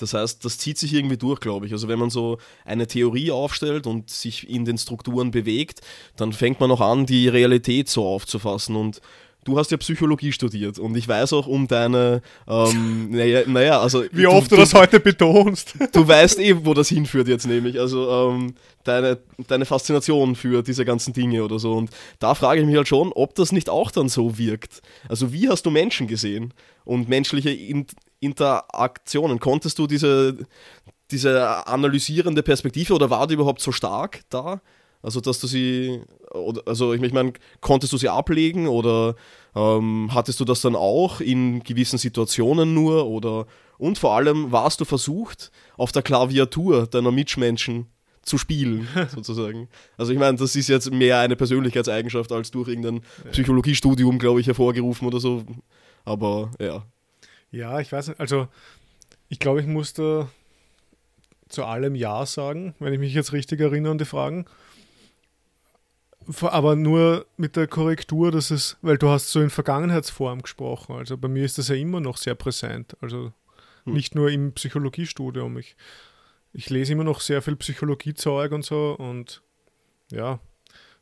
das heißt, das zieht sich irgendwie durch, glaube ich. Also wenn man so eine Theorie aufstellt und sich in den Strukturen bewegt, dann fängt man auch an, die Realität so aufzufassen und du hast ja Psychologie studiert und ich weiß auch um deine, ähm, naja, naja, also. Wie oft du, du das heute betonst. Du weißt eben, wo das hinführt jetzt nämlich. Also ähm, deine, deine Faszination für diese ganzen Dinge oder so. Und da frage ich mich halt schon, ob das nicht auch dann so wirkt. Also wie hast du Menschen gesehen und menschliche In Interaktionen? Konntest du diese, diese analysierende Perspektive oder war die überhaupt so stark da? Also, dass du sie, also ich meine, konntest du sie ablegen oder ähm, hattest du das dann auch in gewissen Situationen nur oder und vor allem warst du versucht, auf der Klaviatur deiner Mitmenschen zu spielen, sozusagen. Also ich meine, das ist jetzt mehr eine Persönlichkeitseigenschaft als durch irgendein Psychologiestudium, glaube ich, hervorgerufen oder so. Aber ja. Ja, ich weiß nicht, also ich glaube, ich muss da zu allem Ja sagen, wenn ich mich jetzt richtig erinnere an die Fragen. Aber nur mit der Korrektur, dass es, weil du hast so in Vergangenheitsform gesprochen. Also bei mir ist das ja immer noch sehr präsent. Also hm. nicht nur im Psychologiestudium. Ich, ich lese immer noch sehr viel Psychologiezeug und so und ja,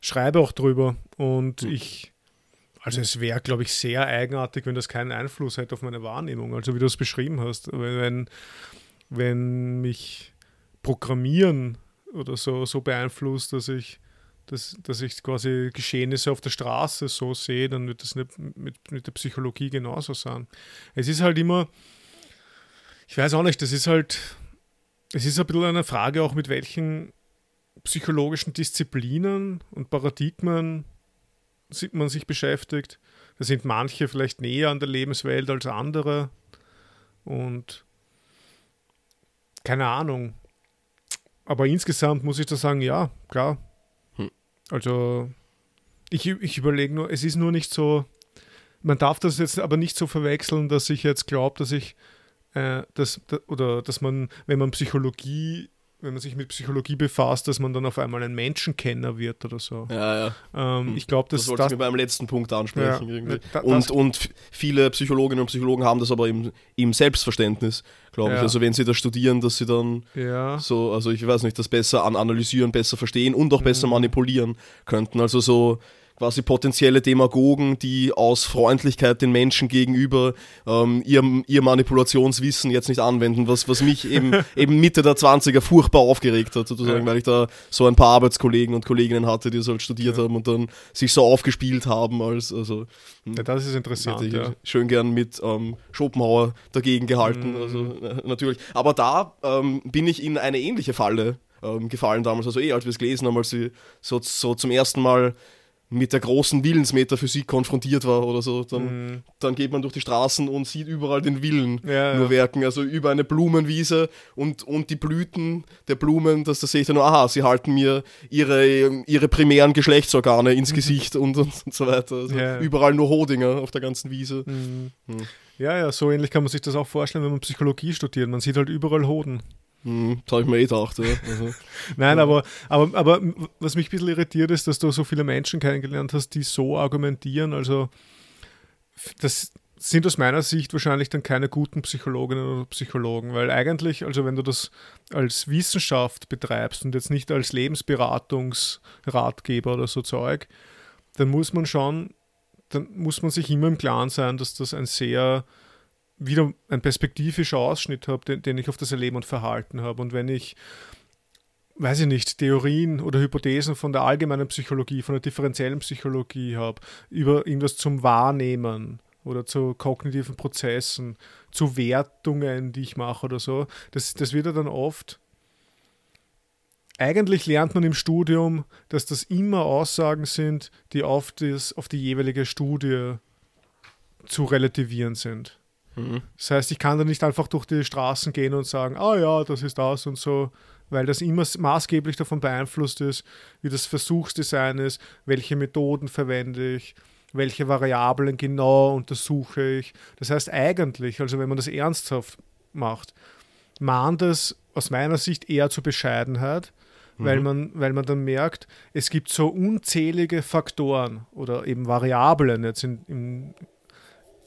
schreibe auch drüber. Und hm. ich, also es wäre, glaube ich, sehr eigenartig, wenn das keinen Einfluss hätte auf meine Wahrnehmung. Also wie du es beschrieben hast. Wenn, wenn mich Programmieren oder so, so beeinflusst, dass ich, dass, dass ich quasi Geschehnisse auf der Straße so sehe, dann wird das nicht mit, mit der Psychologie genauso sein. Es ist halt immer, ich weiß auch nicht, das ist halt, es ist ein bisschen eine Frage auch, mit welchen psychologischen Disziplinen und Paradigmen man sich beschäftigt. Da sind manche vielleicht näher an der Lebenswelt als andere. Und keine Ahnung. Aber insgesamt muss ich da sagen, ja, klar. Also ich, ich überlege nur, es ist nur nicht so, man darf das jetzt aber nicht so verwechseln, dass ich jetzt glaube, dass ich, äh, dass, oder dass man, wenn man Psychologie wenn man sich mit Psychologie befasst, dass man dann auf einmal ein Menschenkenner wird oder so. Ja, ja. Ähm, hm. Ich glaube, das, das wollte ich mir beim letzten Punkt ansprechen. Ja, da, und, und viele Psychologinnen und Psychologen haben das aber im, im Selbstverständnis, glaube ich. Also wenn sie das studieren, dass sie dann so, also ich weiß nicht, das besser analysieren, besser verstehen und auch besser mhm. manipulieren könnten. Also so quasi potenzielle Demagogen, die aus Freundlichkeit den Menschen gegenüber ähm, ihr, ihr Manipulationswissen jetzt nicht anwenden, was, was mich eben, eben Mitte der 20er furchtbar aufgeregt hat, sozusagen, ja. weil ich da so ein paar Arbeitskollegen und Kolleginnen hatte, die so halt studiert ja. haben und dann sich so aufgespielt haben als, also. Hm, ja, das ist interessant. Ja. Schön gern mit ähm, Schopenhauer dagegen gehalten, mhm. also äh, natürlich. Aber da ähm, bin ich in eine ähnliche Falle ähm, gefallen damals, also eh, als wir es gelesen haben, als sie so, so zum ersten Mal mit der großen Willensmetaphysik konfrontiert war oder so, dann, mhm. dann geht man durch die Straßen und sieht überall den Willen ja, nur ja. werken. Also über eine Blumenwiese und, und die Blüten der Blumen, das, das sehe ich dann nur, aha, sie halten mir ihre, ihre primären Geschlechtsorgane ins mhm. Gesicht und, und, und, so weiter. Also ja. Überall nur Hodinger auf der ganzen Wiese. Mhm. Hm. Ja, ja, so ähnlich kann man sich das auch vorstellen, wenn man Psychologie studiert. Man sieht halt überall Hoden. Hm, das habe ich mir eh gedacht. Ja. Also, Nein, ja. aber, aber, aber was mich ein bisschen irritiert ist, dass du so viele Menschen kennengelernt hast, die so argumentieren. Also, das sind aus meiner Sicht wahrscheinlich dann keine guten Psychologinnen oder Psychologen, weil eigentlich, also wenn du das als Wissenschaft betreibst und jetzt nicht als Lebensberatungsratgeber oder so Zeug, dann muss man schon, dann muss man sich immer im Klaren sein, dass das ein sehr wieder ein perspektivischer Ausschnitt habe, den, den, ich auf das Erleben und Verhalten habe. Und wenn ich, weiß ich nicht, Theorien oder Hypothesen von der allgemeinen Psychologie, von der differenziellen Psychologie habe, über irgendwas zum Wahrnehmen oder zu kognitiven Prozessen, zu Wertungen, die ich mache oder so, das, das wird ja dann oft eigentlich lernt man im Studium, dass das immer Aussagen sind, die auf, das, auf die jeweilige Studie zu relativieren sind. Mhm. Das heißt, ich kann da nicht einfach durch die Straßen gehen und sagen, ah ja, das ist das und so, weil das immer maßgeblich davon beeinflusst ist, wie das Versuchsdesign ist, welche Methoden verwende ich, welche Variablen genau untersuche ich. Das heißt eigentlich, also wenn man das ernsthaft macht, mahnt es aus meiner Sicht eher zur Bescheidenheit, mhm. weil, man, weil man dann merkt, es gibt so unzählige Faktoren oder eben Variablen jetzt in, in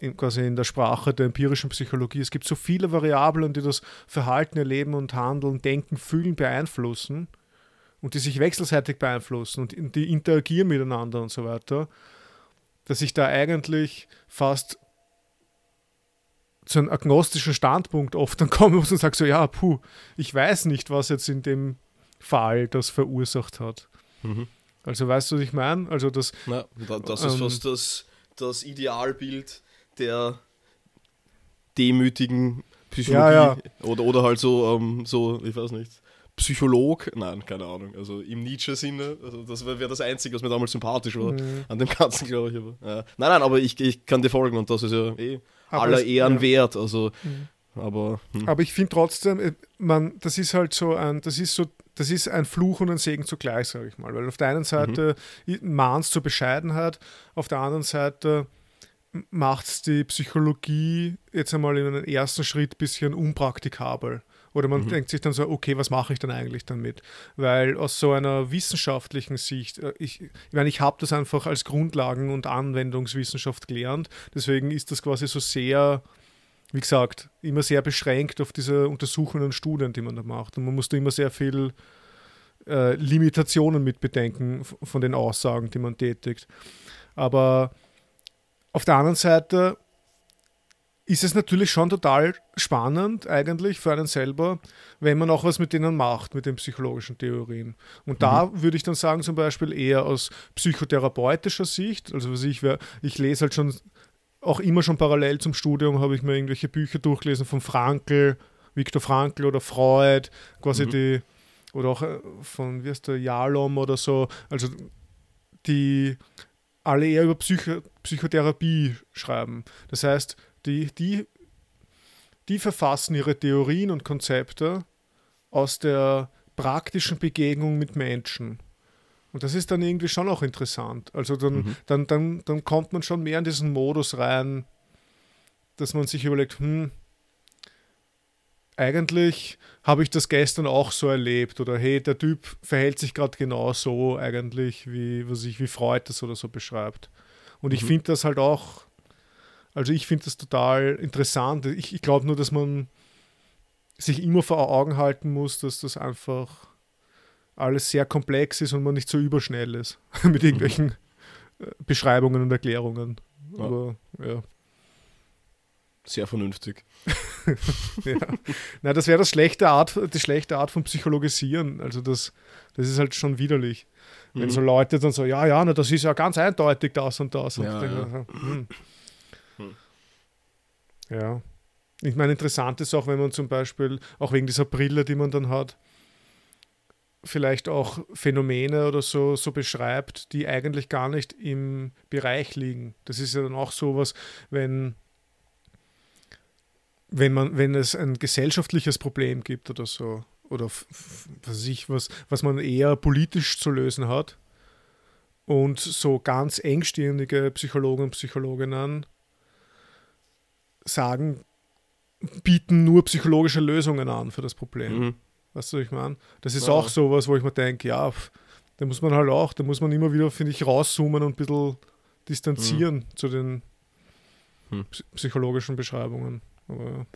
in, quasi in der Sprache der empirischen Psychologie. Es gibt so viele Variablen, die das Verhalten, Erleben und Handeln, Denken, Fühlen beeinflussen und die sich wechselseitig beeinflussen und die interagieren miteinander und so weiter, dass ich da eigentlich fast zu einem agnostischen Standpunkt oft dann komme und sage so, ja, puh, ich weiß nicht, was jetzt in dem Fall das verursacht hat. Mhm. Also weißt du, was ich meine? Also das, Na, das ist ähm, fast das, das Idealbild der demütigen Psychologie ja, ja. Oder, oder halt so, ähm, so, ich weiß nicht, Psycholog, nein, keine Ahnung, also im Nietzsche-Sinne, also das wäre wär das Einzige, was mir damals sympathisch war mhm. an dem Ganzen, glaube ich. Aber, ja. Nein, nein, aber ich, ich kann dir folgen und das ist ja eh aber aller es, Ehren wert, also, mhm. aber... Hm. Aber ich finde trotzdem, äh, man, das ist halt so ein, das ist so das ist ein Fluch und ein Segen zugleich, sage ich mal. Weil auf der einen Seite mhm. mahnst zur Bescheidenheit, auf der anderen Seite macht es die Psychologie jetzt einmal in einem ersten Schritt ein bisschen unpraktikabel. Oder man mhm. denkt sich dann so, okay, was mache ich dann eigentlich damit? Weil aus so einer wissenschaftlichen Sicht, äh, ich, ich meine, ich habe das einfach als Grundlagen- und Anwendungswissenschaft gelernt. Deswegen ist das quasi so sehr, wie gesagt, immer sehr beschränkt auf diese Untersuchungen und Studien, die man da macht. Und man muss da immer sehr viel äh, Limitationen mit bedenken von den Aussagen, die man tätigt. Aber auf der anderen Seite ist es natürlich schon total spannend eigentlich für einen selber, wenn man auch was mit denen macht, mit den psychologischen Theorien. Und mhm. da würde ich dann sagen, zum Beispiel eher aus psychotherapeutischer Sicht, also was ich, ich lese halt schon auch immer schon parallel zum Studium, habe ich mir irgendwelche Bücher durchgelesen von Frankl, Viktor Frankl oder Freud, quasi mhm. die, oder auch äh, von, wie heißt der, Jalom oder so, also die alle eher über Psycho Psychotherapie schreiben. Das heißt, die, die, die verfassen ihre Theorien und Konzepte aus der praktischen Begegnung mit Menschen. Und das ist dann irgendwie schon auch interessant. Also dann, mhm. dann, dann, dann kommt man schon mehr in diesen Modus rein, dass man sich überlegt, hm, eigentlich habe ich das gestern auch so erlebt oder hey, der Typ verhält sich gerade genau so eigentlich, wie, was ich, wie Freud das oder so beschreibt. Und ich mhm. finde das halt auch also ich finde das total interessant. Ich, ich glaube nur, dass man sich immer vor Augen halten muss, dass das einfach alles sehr komplex ist und man nicht so überschnell ist mit irgendwelchen mhm. Beschreibungen und Erklärungen. Ja. Aber ja. Sehr vernünftig. ja. Na, das wäre das schlechte Art, die schlechte Art von Psychologisieren. Also das, das ist halt schon widerlich. Wenn mhm. so Leute dann so, ja, ja, na, das ist ja ganz eindeutig das und das. Und ja, denke, ja. Hm. Ja. Ich meine, interessant ist auch, wenn man zum Beispiel, auch wegen dieser Brille, die man dann hat, vielleicht auch Phänomene oder so, so beschreibt, die eigentlich gar nicht im Bereich liegen. Das ist ja dann auch sowas, wenn, wenn, man, wenn es ein gesellschaftliches Problem gibt oder so, oder was ich, was, was man eher politisch zu lösen hat und so ganz engstehende Psychologen und Psychologinnen sagen, bieten nur psychologische Lösungen an für das Problem. Mhm. Weißt du, was ich meine? Das ist ja. auch sowas, wo ich mir denke, ja, da muss man halt auch, da muss man immer wieder, finde ich, rauszoomen und ein bisschen distanzieren mhm. zu den hm. psychologischen Beschreibungen. Aber,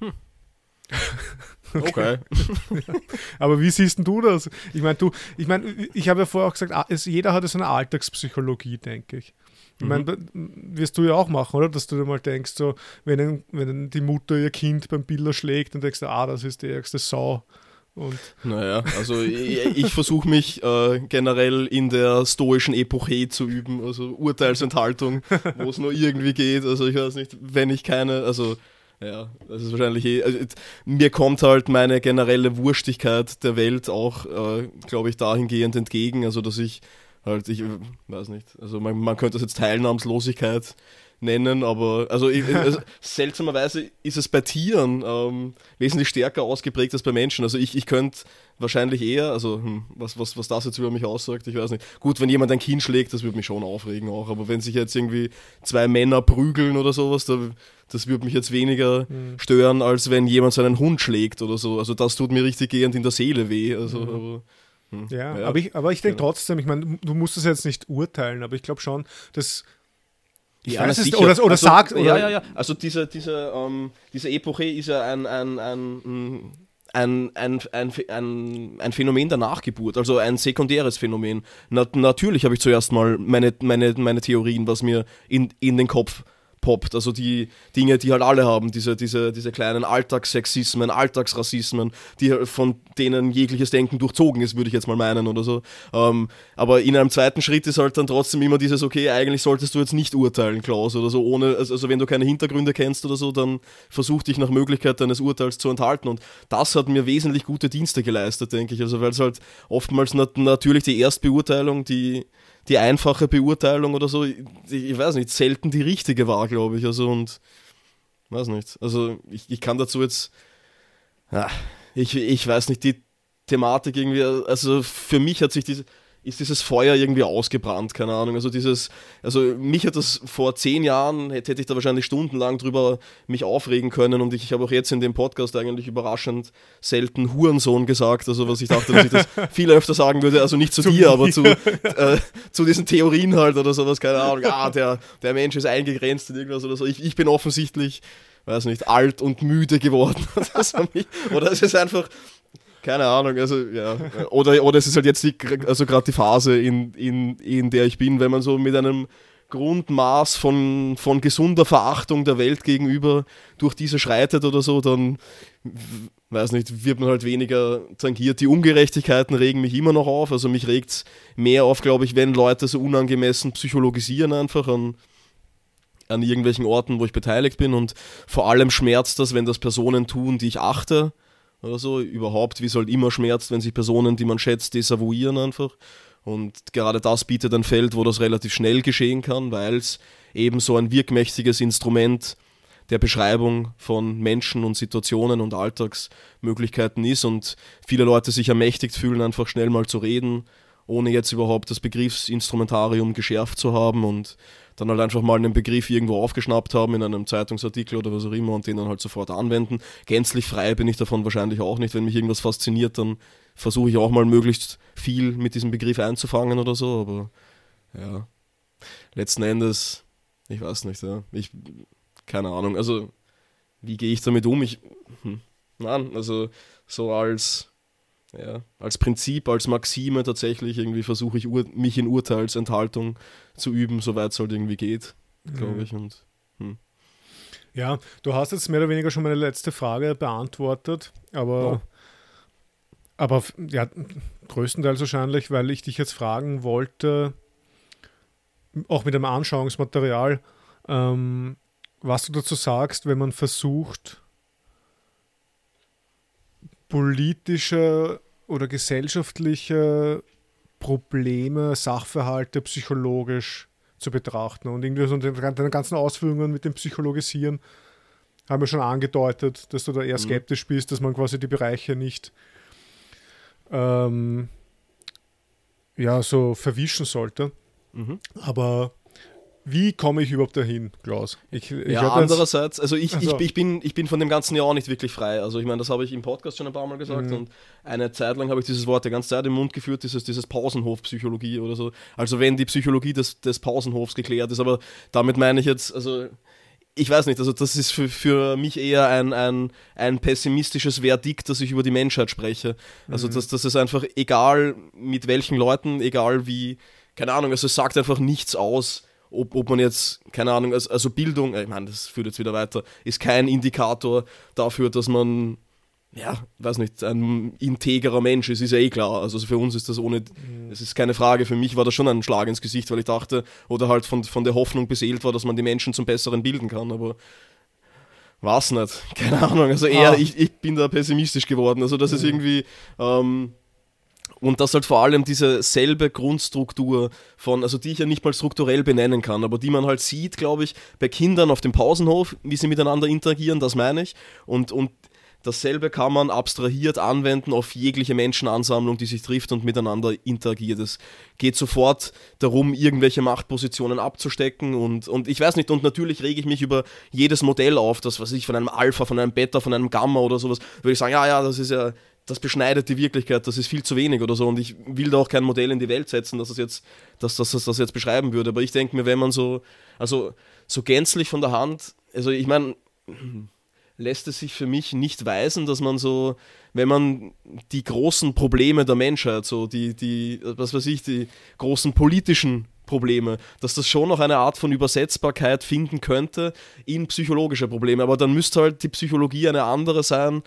hm. okay. ja. Aber wie siehst du das? Ich meine, du, ich meine, ich habe ja vorher auch gesagt, ah, es, jeder hat so eine Alltagspsychologie, denke ich. Ich meine, mhm. wirst du ja auch machen, oder? Dass du dir mal denkst, so, wenn, wenn die Mutter ihr Kind beim Biller schlägt und denkst, ah, das ist die ärgste Sau. Und naja, also ich, ich versuche mich äh, generell in der stoischen Epoche zu üben, also Urteilsenthaltung, wo es nur irgendwie geht. Also ich weiß nicht, wenn ich keine, also ja, das ist wahrscheinlich eh. Also, mir kommt halt meine generelle Wurstigkeit der Welt auch, äh, glaube ich, dahingehend entgegen, also dass ich halt, ich weiß nicht, also man, man könnte das jetzt Teilnahmslosigkeit nennen, aber also, ich, also seltsamerweise ist es bei Tieren ähm, wesentlich stärker ausgeprägt als bei Menschen. Also ich, ich könnte wahrscheinlich eher, also hm, was, was, was das jetzt über mich aussagt, ich weiß nicht. Gut, wenn jemand ein Kind schlägt, das würde mich schon aufregen auch, aber wenn sich jetzt irgendwie zwei Männer prügeln oder sowas, da, das würde mich jetzt weniger mhm. stören, als wenn jemand seinen Hund schlägt oder so. Also das tut mir richtig gehend in der Seele weh. Also, mhm. aber hm. Ja, ja, aber ich, aber ich denke genau. trotzdem, ich meine, du musst es jetzt nicht urteilen, aber ich glaube schon, dass ja, weiß es, oder, oder also, sagt, oder? Ja, ja, ja. Also diese, diese, ähm, diese Epoche ist ja ein, ein, ein, ein, ein, ein, ein, Phänomen der Nachgeburt, also ein sekundäres Phänomen. Na, natürlich habe ich zuerst mal meine, meine, meine Theorien, was mir in, in den Kopf poppt. Also die Dinge, die halt alle haben, diese, diese, diese kleinen Alltagssexismen, Alltagsrassismen, die von denen jegliches Denken durchzogen ist, würde ich jetzt mal meinen oder so. Ähm, aber in einem zweiten Schritt ist halt dann trotzdem immer dieses, okay, eigentlich solltest du jetzt nicht urteilen, Klaus, oder so, ohne, also, also wenn du keine Hintergründe kennst oder so, dann versuch dich nach Möglichkeit deines Urteils zu enthalten. Und das hat mir wesentlich gute Dienste geleistet, denke ich. Also weil es halt oftmals nat natürlich die Erstbeurteilung, die die einfache Beurteilung oder so, ich, ich weiß nicht, selten die richtige war, glaube ich. Also und weiß nicht. Also ich, ich kann dazu jetzt, ja, ich, ich weiß nicht, die Thematik irgendwie, also für mich hat sich diese, ist dieses Feuer irgendwie ausgebrannt, keine Ahnung. Also dieses, also mich hat das vor zehn Jahren, hätte, hätte ich da wahrscheinlich stundenlang drüber mich aufregen können und ich, ich habe auch jetzt in dem Podcast eigentlich überraschend selten Hurensohn gesagt, also was ich dachte, dass ich das viel öfter sagen würde, also nicht zu, zu dir, aber zu, äh, zu diesen Theorien halt oder sowas, keine Ahnung, ah, der, der Mensch ist eingegrenzt in irgendwas oder so. Ich, ich bin offensichtlich weiß nicht, alt und müde geworden. oder es ist einfach, keine Ahnung, also ja. Oder, oder es ist halt jetzt die, also gerade die Phase, in, in, in der ich bin, wenn man so mit einem Grundmaß von, von gesunder Verachtung der Welt gegenüber durch diese schreitet oder so, dann weiß nicht, wird man halt weniger tangiert. Die Ungerechtigkeiten regen mich immer noch auf. Also mich regt es mehr auf, glaube ich, wenn Leute so unangemessen psychologisieren einfach an, an irgendwelchen Orten, wo ich beteiligt bin. Und vor allem schmerzt das, wenn das Personen tun, die ich achte oder so. Überhaupt, wie es halt immer schmerzt, wenn sich Personen, die man schätzt, desavouieren einfach. Und gerade das bietet ein Feld, wo das relativ schnell geschehen kann, weil es eben so ein wirkmächtiges Instrument der Beschreibung von Menschen und Situationen und Alltagsmöglichkeiten ist und viele Leute sich ermächtigt fühlen, einfach schnell mal zu reden, ohne jetzt überhaupt das Begriffsinstrumentarium geschärft zu haben und dann halt einfach mal einen Begriff irgendwo aufgeschnappt haben in einem Zeitungsartikel oder was auch immer und den dann halt sofort anwenden. Gänzlich frei bin ich davon wahrscheinlich auch nicht. Wenn mich irgendwas fasziniert, dann versuche ich auch mal möglichst viel mit diesem Begriff einzufangen oder so, aber ja, letzten Endes, ich weiß nicht, ja, ich, keine Ahnung, also wie gehe ich damit um? Ich, hm, nein, also so als ja, als Prinzip, als Maxime tatsächlich irgendwie versuche ich mich in Urteilsenthaltung zu üben, soweit es halt irgendwie geht, glaube mhm. ich. Und, hm. Ja, du hast jetzt mehr oder weniger schon meine letzte Frage beantwortet, aber, oh. aber ja, größtenteils wahrscheinlich, weil ich dich jetzt fragen wollte, auch mit dem Anschauungsmaterial, ähm, was du dazu sagst, wenn man versucht, politische oder gesellschaftliche Probleme, Sachverhalte psychologisch zu betrachten. Und irgendwie so deine ganzen Ausführungen mit dem Psychologisieren haben wir schon angedeutet, dass du da eher mhm. skeptisch bist, dass man quasi die Bereiche nicht ähm, ja, so verwischen sollte. Mhm. Aber wie komme ich überhaupt dahin, Klaus? Ich, ich ja, andererseits, also ich, also. Ich, ich, bin, ich bin von dem ganzen Jahr auch nicht wirklich frei. Also ich meine, das habe ich im Podcast schon ein paar Mal gesagt mhm. und eine Zeit lang habe ich dieses Wort die ganze Zeit im Mund geführt, dieses, dieses Pausenhof-Psychologie oder so. Also wenn die Psychologie des, des Pausenhofs geklärt ist, aber damit meine ich jetzt, also ich weiß nicht, also das ist für, für mich eher ein, ein, ein pessimistisches Verdikt, dass ich über die Menschheit spreche. Also mhm. dass das ist einfach egal mit welchen Leuten, egal wie, keine Ahnung, also es sagt einfach nichts aus ob, ob man jetzt, keine Ahnung, also, also Bildung, ich meine, das führt jetzt wieder weiter, ist kein Indikator dafür, dass man, ja, weiß nicht, ein integrer Mensch ist, ist ja eh klar. Also für uns ist das ohne, mhm. es ist keine Frage, für mich war das schon ein Schlag ins Gesicht, weil ich dachte, oder halt von, von der Hoffnung beseelt war, dass man die Menschen zum Besseren bilden kann, aber was nicht, keine Ahnung, also eher, ah. ich, ich bin da pessimistisch geworden, also das mhm. ist irgendwie, ähm, und dass halt vor allem diese selbe Grundstruktur von, also die ich ja nicht mal strukturell benennen kann, aber die man halt sieht, glaube ich, bei Kindern auf dem Pausenhof, wie sie miteinander interagieren, das meine ich. Und, und dasselbe kann man abstrahiert anwenden auf jegliche Menschenansammlung, die sich trifft und miteinander interagiert. Es geht sofort darum, irgendwelche Machtpositionen abzustecken und, und ich weiß nicht, und natürlich rege ich mich über jedes Modell auf, das was ich von einem Alpha, von einem Beta, von einem Gamma oder sowas, würde ich sagen, ja, ja, das ist ja das beschneidet die Wirklichkeit, das ist viel zu wenig oder so. Und ich will da auch kein Modell in die Welt setzen, dass das jetzt, dass das, das, das jetzt beschreiben würde. Aber ich denke mir, wenn man so, also so gänzlich von der Hand, also ich meine, lässt es sich für mich nicht weisen, dass man so, wenn man die großen Probleme der Menschheit, so die, die, was weiß ich, die großen politischen Probleme, dass das schon noch eine Art von Übersetzbarkeit finden könnte in psychologische Probleme. Aber dann müsste halt die Psychologie eine andere sein,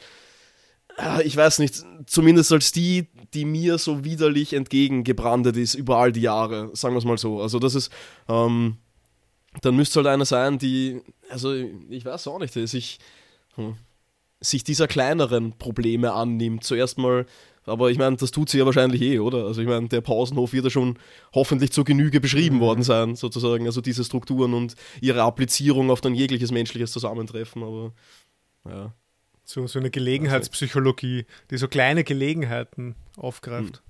ich weiß nicht, zumindest als die, die mir so widerlich entgegengebrandet ist über all die Jahre, sagen wir es mal so. Also das ist, ähm, dann müsste halt eine sein, die, also ich weiß auch nicht, sich, hm, sich dieser kleineren Probleme annimmt. Zuerst mal, aber ich meine, das tut sie ja wahrscheinlich eh, oder? Also ich meine, der Pausenhof wird ja schon hoffentlich zur Genüge beschrieben mhm. worden sein, sozusagen. Also diese Strukturen und ihre Applizierung auf dann jegliches menschliches Zusammentreffen, aber ja. So, so eine Gelegenheitspsychologie, die so kleine Gelegenheiten aufgreift.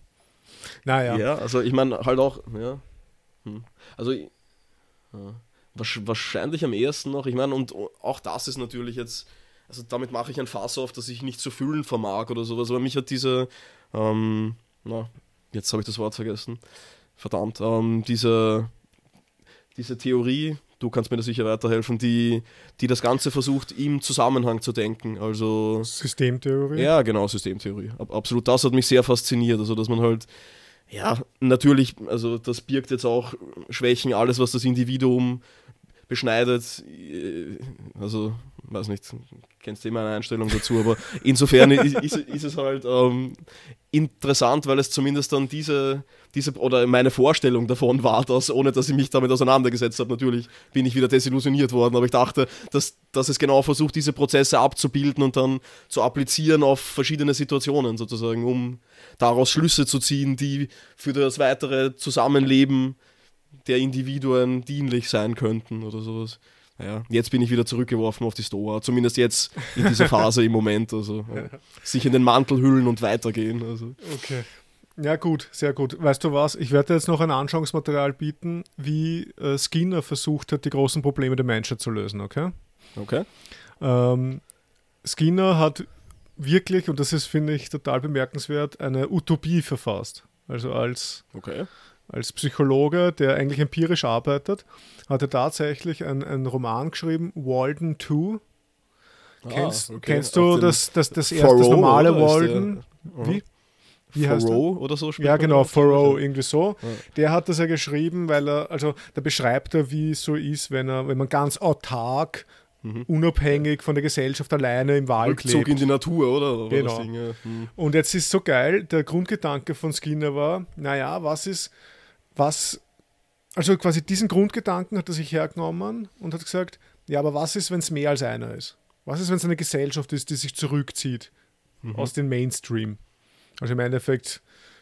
Naja. Ja, also ich meine halt auch, ja. Hm. Also ja. wahrscheinlich am ehesten noch, ich meine, und auch das ist natürlich jetzt, also damit mache ich ein Fass auf, dass ich nicht zu fühlen vermag oder sowas, aber mich hat diese, ähm, na, jetzt habe ich das Wort vergessen, verdammt, ähm, diese, diese Theorie, du kannst mir da sicher weiterhelfen, die, die das Ganze versucht, im Zusammenhang zu denken. Also Systemtheorie? Ja, genau, Systemtheorie. Absolut, das hat mich sehr fasziniert. Also, dass man halt, ja, natürlich, also das birgt jetzt auch Schwächen, alles, was das Individuum beschneidet. Äh, also, weiß nicht, kennst du eh meine Einstellung dazu, aber insofern ist, ist, es halt ähm, interessant, weil es zumindest dann diese, diese, oder meine Vorstellung davon war das, ohne dass ich mich damit auseinandergesetzt habe. Natürlich bin ich wieder desillusioniert worden, aber ich dachte, dass, dass es genau versucht, diese Prozesse abzubilden und dann zu applizieren auf verschiedene Situationen sozusagen, um daraus Schlüsse zu ziehen, die für das weitere Zusammenleben der Individuen dienlich sein könnten oder sowas. Ja, jetzt bin ich wieder zurückgeworfen auf die Stoa, zumindest jetzt in dieser Phase im Moment. Also ja. sich in den Mantel hüllen und weitergehen. Also. Okay. Ja, gut, sehr gut. Weißt du was? Ich werde jetzt noch ein Anschauungsmaterial bieten, wie äh, Skinner versucht hat, die großen Probleme der Menschheit zu lösen, okay? Okay. Ähm, Skinner hat wirklich, und das ist, finde ich, total bemerkenswert, eine Utopie verfasst. Also als okay als Psychologe, der eigentlich empirisch arbeitet, hat er tatsächlich einen Roman geschrieben, Walden 2. Ah, kennst, okay. kennst du das, das, das, erste, das normale Walden? Wie? Wie heißt Thoreau oder so? Ja, genau, Thoreau, irgendwie so. Ja. Der hat das ja geschrieben, weil er, also da beschreibt er, wie es so ist, wenn, er, wenn man ganz autark Mhm. unabhängig von der Gesellschaft alleine im Wald Rückzug lebt. in die Natur, oder? genau. Mhm. Und jetzt ist so geil, der Grundgedanke von Skinner war, naja, was ist, was, also quasi diesen Grundgedanken hat er sich hergenommen und hat gesagt, ja, aber was ist, wenn es mehr als einer ist? Was ist, wenn es eine Gesellschaft ist, die sich zurückzieht mhm. aus dem Mainstream? Also im Endeffekt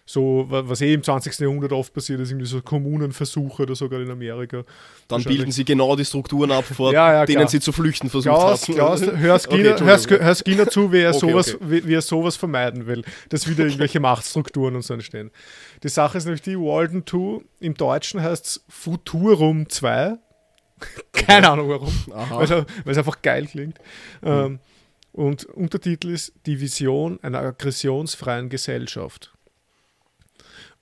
so, was eh im 20. Jahrhundert oft passiert ist, irgendwie so Kommunenversuche oder sogar in Amerika. Dann bilden sie genau die Strukturen ab, vor ja, ja, denen sie zu flüchten versucht Klaus, haben. Klaus, hör Skinner, okay, hör, hör Skinner zu, wie er, okay, sowas, okay. Wie, wie, er sowas vermeiden will, dass wieder irgendwelche Machtstrukturen und so entstehen. Die Sache ist nämlich die, Walden 2, im Deutschen heißt es Futurum 2. Keine Ahnung warum, weil es einfach geil klingt. Mhm. Und Untertitel ist Die Vision einer aggressionsfreien Gesellschaft.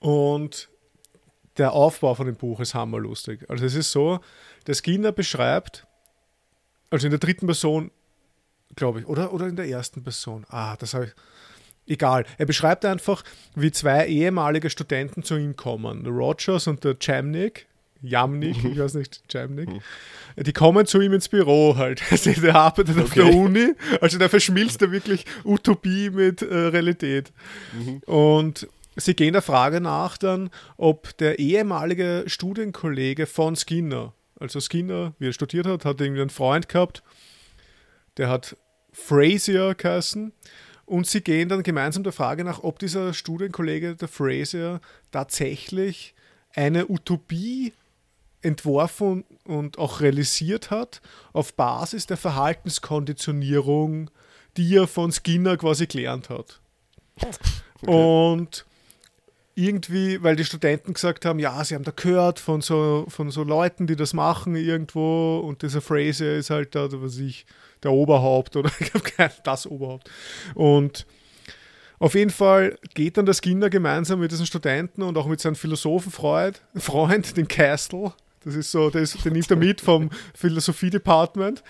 Und der Aufbau von dem Buch ist hammerlustig. Also es ist so, der Skinner beschreibt, also in der dritten Person, glaube ich, oder, oder in der ersten Person. Ah, das habe ich. Egal. Er beschreibt einfach, wie zwei ehemalige Studenten zu ihm kommen. Der Rogers und der Jamnik. Jamnik, ich weiß nicht, Jamnik. Die kommen zu ihm ins Büro halt. Also der arbeitet okay. auf der Uni. Also der verschmilzt da wirklich Utopie mit äh, Realität. Mhm. Und Sie gehen der Frage nach dann, ob der ehemalige Studienkollege von Skinner, also Skinner, wie er studiert hat, hat irgendwie einen Freund gehabt, der hat Frazier geheißen. Und sie gehen dann gemeinsam der Frage nach, ob dieser Studienkollege, der Frazier, tatsächlich eine Utopie entworfen und auch realisiert hat, auf Basis der Verhaltenskonditionierung, die er von Skinner quasi gelernt hat. Okay. Und irgendwie, weil die Studenten gesagt haben, ja, sie haben da gehört von so, von so Leuten, die das machen irgendwo und dieser Fraser ist halt da, was ich, der Oberhaupt oder ich habe das Oberhaupt. Und auf jeden Fall geht dann der Skinner gemeinsam mit diesen Studenten und auch mit seinem Philosophenfreund, Freund, den Castle, das ist so, der, ist, den nimmt er mit vom Philosophie-Department.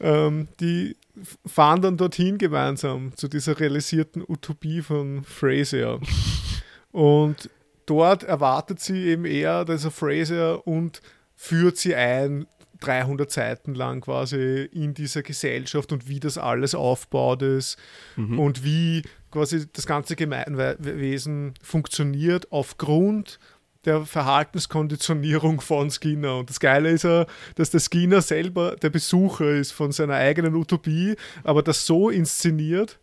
Ähm, die fahren dann dorthin gemeinsam zu dieser realisierten Utopie von Fraser. Und dort erwartet sie eben eher dieser Fraser und führt sie ein, 300 Seiten lang quasi in dieser Gesellschaft und wie das alles aufbaut ist mhm. und wie quasi das ganze Gemeinwesen funktioniert aufgrund der Verhaltenskonditionierung von Skinner. Und das Geile ist ja, dass der Skinner selber der Besucher ist von seiner eigenen Utopie, aber das so inszeniert,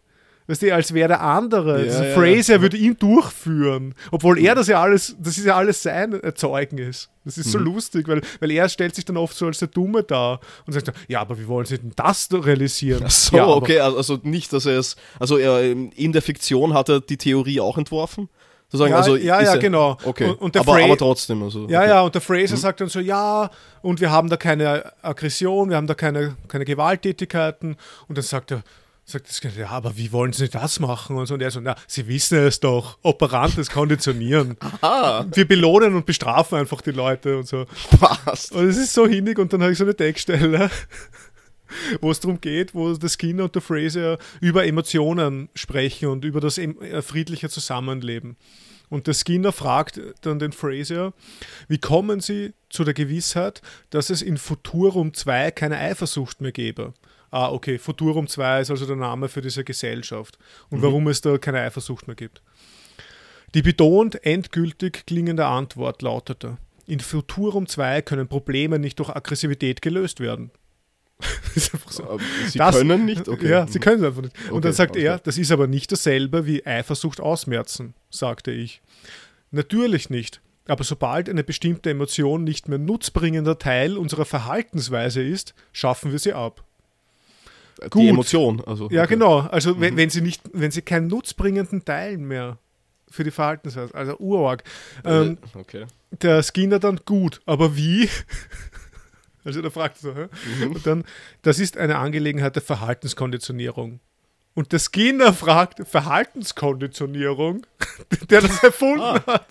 Weißt du, als wäre der andere. Ja, ja, Fraser ja. würde ihn durchführen. Obwohl er das ja alles, das ist ja alles sein Erzeugnis. Das ist so mhm. lustig, weil, weil er stellt sich dann oft so als der Dumme da und sagt, ja, aber wie wollen sie denn das realisieren? Ach so, ja, okay, also nicht, dass er es, also er, in der Fiktion hat er die Theorie auch entworfen, ja, also ja, ja, genau. Okay, und, und der aber, aber trotzdem. Also, Ja, okay. ja, und der Fraser sagt dann so, ja, und wir haben da keine Aggression, wir haben da keine, keine Gewalttätigkeiten. Und dann sagt er, sagt das Kind, ja, aber wie wollen Sie das machen? Und, so, und er so, na, Sie wissen es doch, operantes Konditionieren. Ah, Wir belohnen und bestrafen einfach die Leute und so. passt. Und es ist so hinnig und dann habe ich so eine Textstelle, wo es darum geht, wo der Skinner und der Fraser über Emotionen sprechen und über das äh, friedliche Zusammenleben. Und der Skinner fragt dann den Fraser, wie kommen Sie zu der Gewissheit, dass es in Futurum 2 keine Eifersucht mehr gäbe? Ah, okay, Futurum 2 ist also der Name für diese Gesellschaft und warum es da keine Eifersucht mehr gibt. Die betont endgültig klingende Antwort lautete: In Futurum 2 können Probleme nicht durch Aggressivität gelöst werden. Das ist einfach so. Aber Sie Das- können nicht? Okay. Ja, sie können es einfach nicht. Okay, Und dann sagt alles er, das ist aber nicht dasselbe wie Eifersucht ausmerzen, sagte ich. Natürlich nicht. Aber sobald eine bestimmte Emotion nicht mehr nutzbringender Teil unserer Verhaltensweise ist, schaffen wir sie ab. Die Gut. Emotion. Also, Ja, okay. genau. Also wenn, wenn sie nicht, wenn sie keinen nutzbringenden Teil mehr für die Verhaltensweise, also urarg. Ähm, Äh, okay. der Skinner dann gut, aber wie? Also der fragt so? Mhm. Und dann, das ist eine Angelegenheit der Verhaltenskonditionierung. Und der Skinner fragt, Verhaltenskonditionierung? der das erfunden Ah. hat.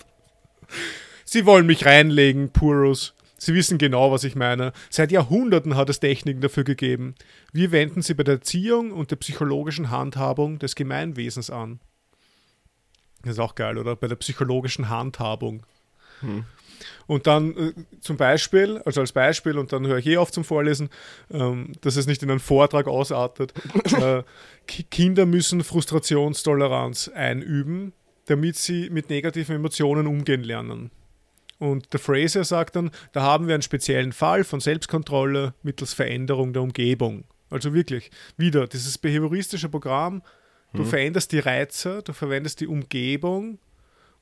Sie wollen mich reinlegen, Purus. Sie wissen genau, was ich meine. Seit Jahrhunderten hat es Techniken dafür gegeben. Wir wenden sie bei der Erziehung und der psychologischen Handhabung des Gemeinwesens an. Das ist auch geil, oder? Bei der psychologischen Handhabung. Hm. Und dann äh, zum Beispiel, also als Beispiel, und dann höre ich eh auf zum Vorlesen, ähm, dass es nicht in einen Vortrag ausartet. äh, Ki- Kinder müssen Frustrationstoleranz einüben, damit sie mit negativen Emotionen umgehen lernen. Und der Fraser sagt dann, da haben wir einen speziellen Fall von Selbstkontrolle mittels Veränderung der Umgebung. Also wirklich, wieder dieses behavioristische Programm, du veränderst die Reize, du verwendest die Umgebung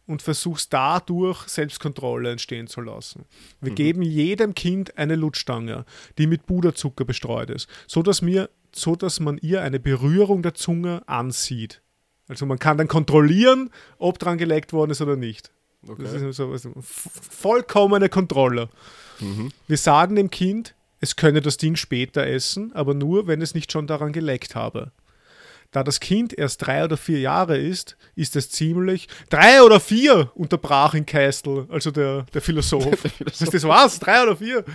und versuchst dadurch Selbstkontrolle entstehen zu lassen. Wir geben jedem Kind eine Lutschstange, die mit Puderzucker bestreut ist, so dass, mir, so dass man ihr eine Berührung der Zunge ansieht. Also man kann dann kontrollieren, ob dran gelegt worden ist oder nicht. Das okay. ist so, also, vollkommene Kontrolle. Mhm. Wir sagen dem Kind, es könne das Ding später essen, aber nur, wenn es nicht schon daran geleckt habe. Da das Kind erst drei oder vier Jahre ist, ist es ziemlich. Drei oder vier, unterbrach ihn Keistel, also der, der Philosoph. Das ist das was? Drei oder vier?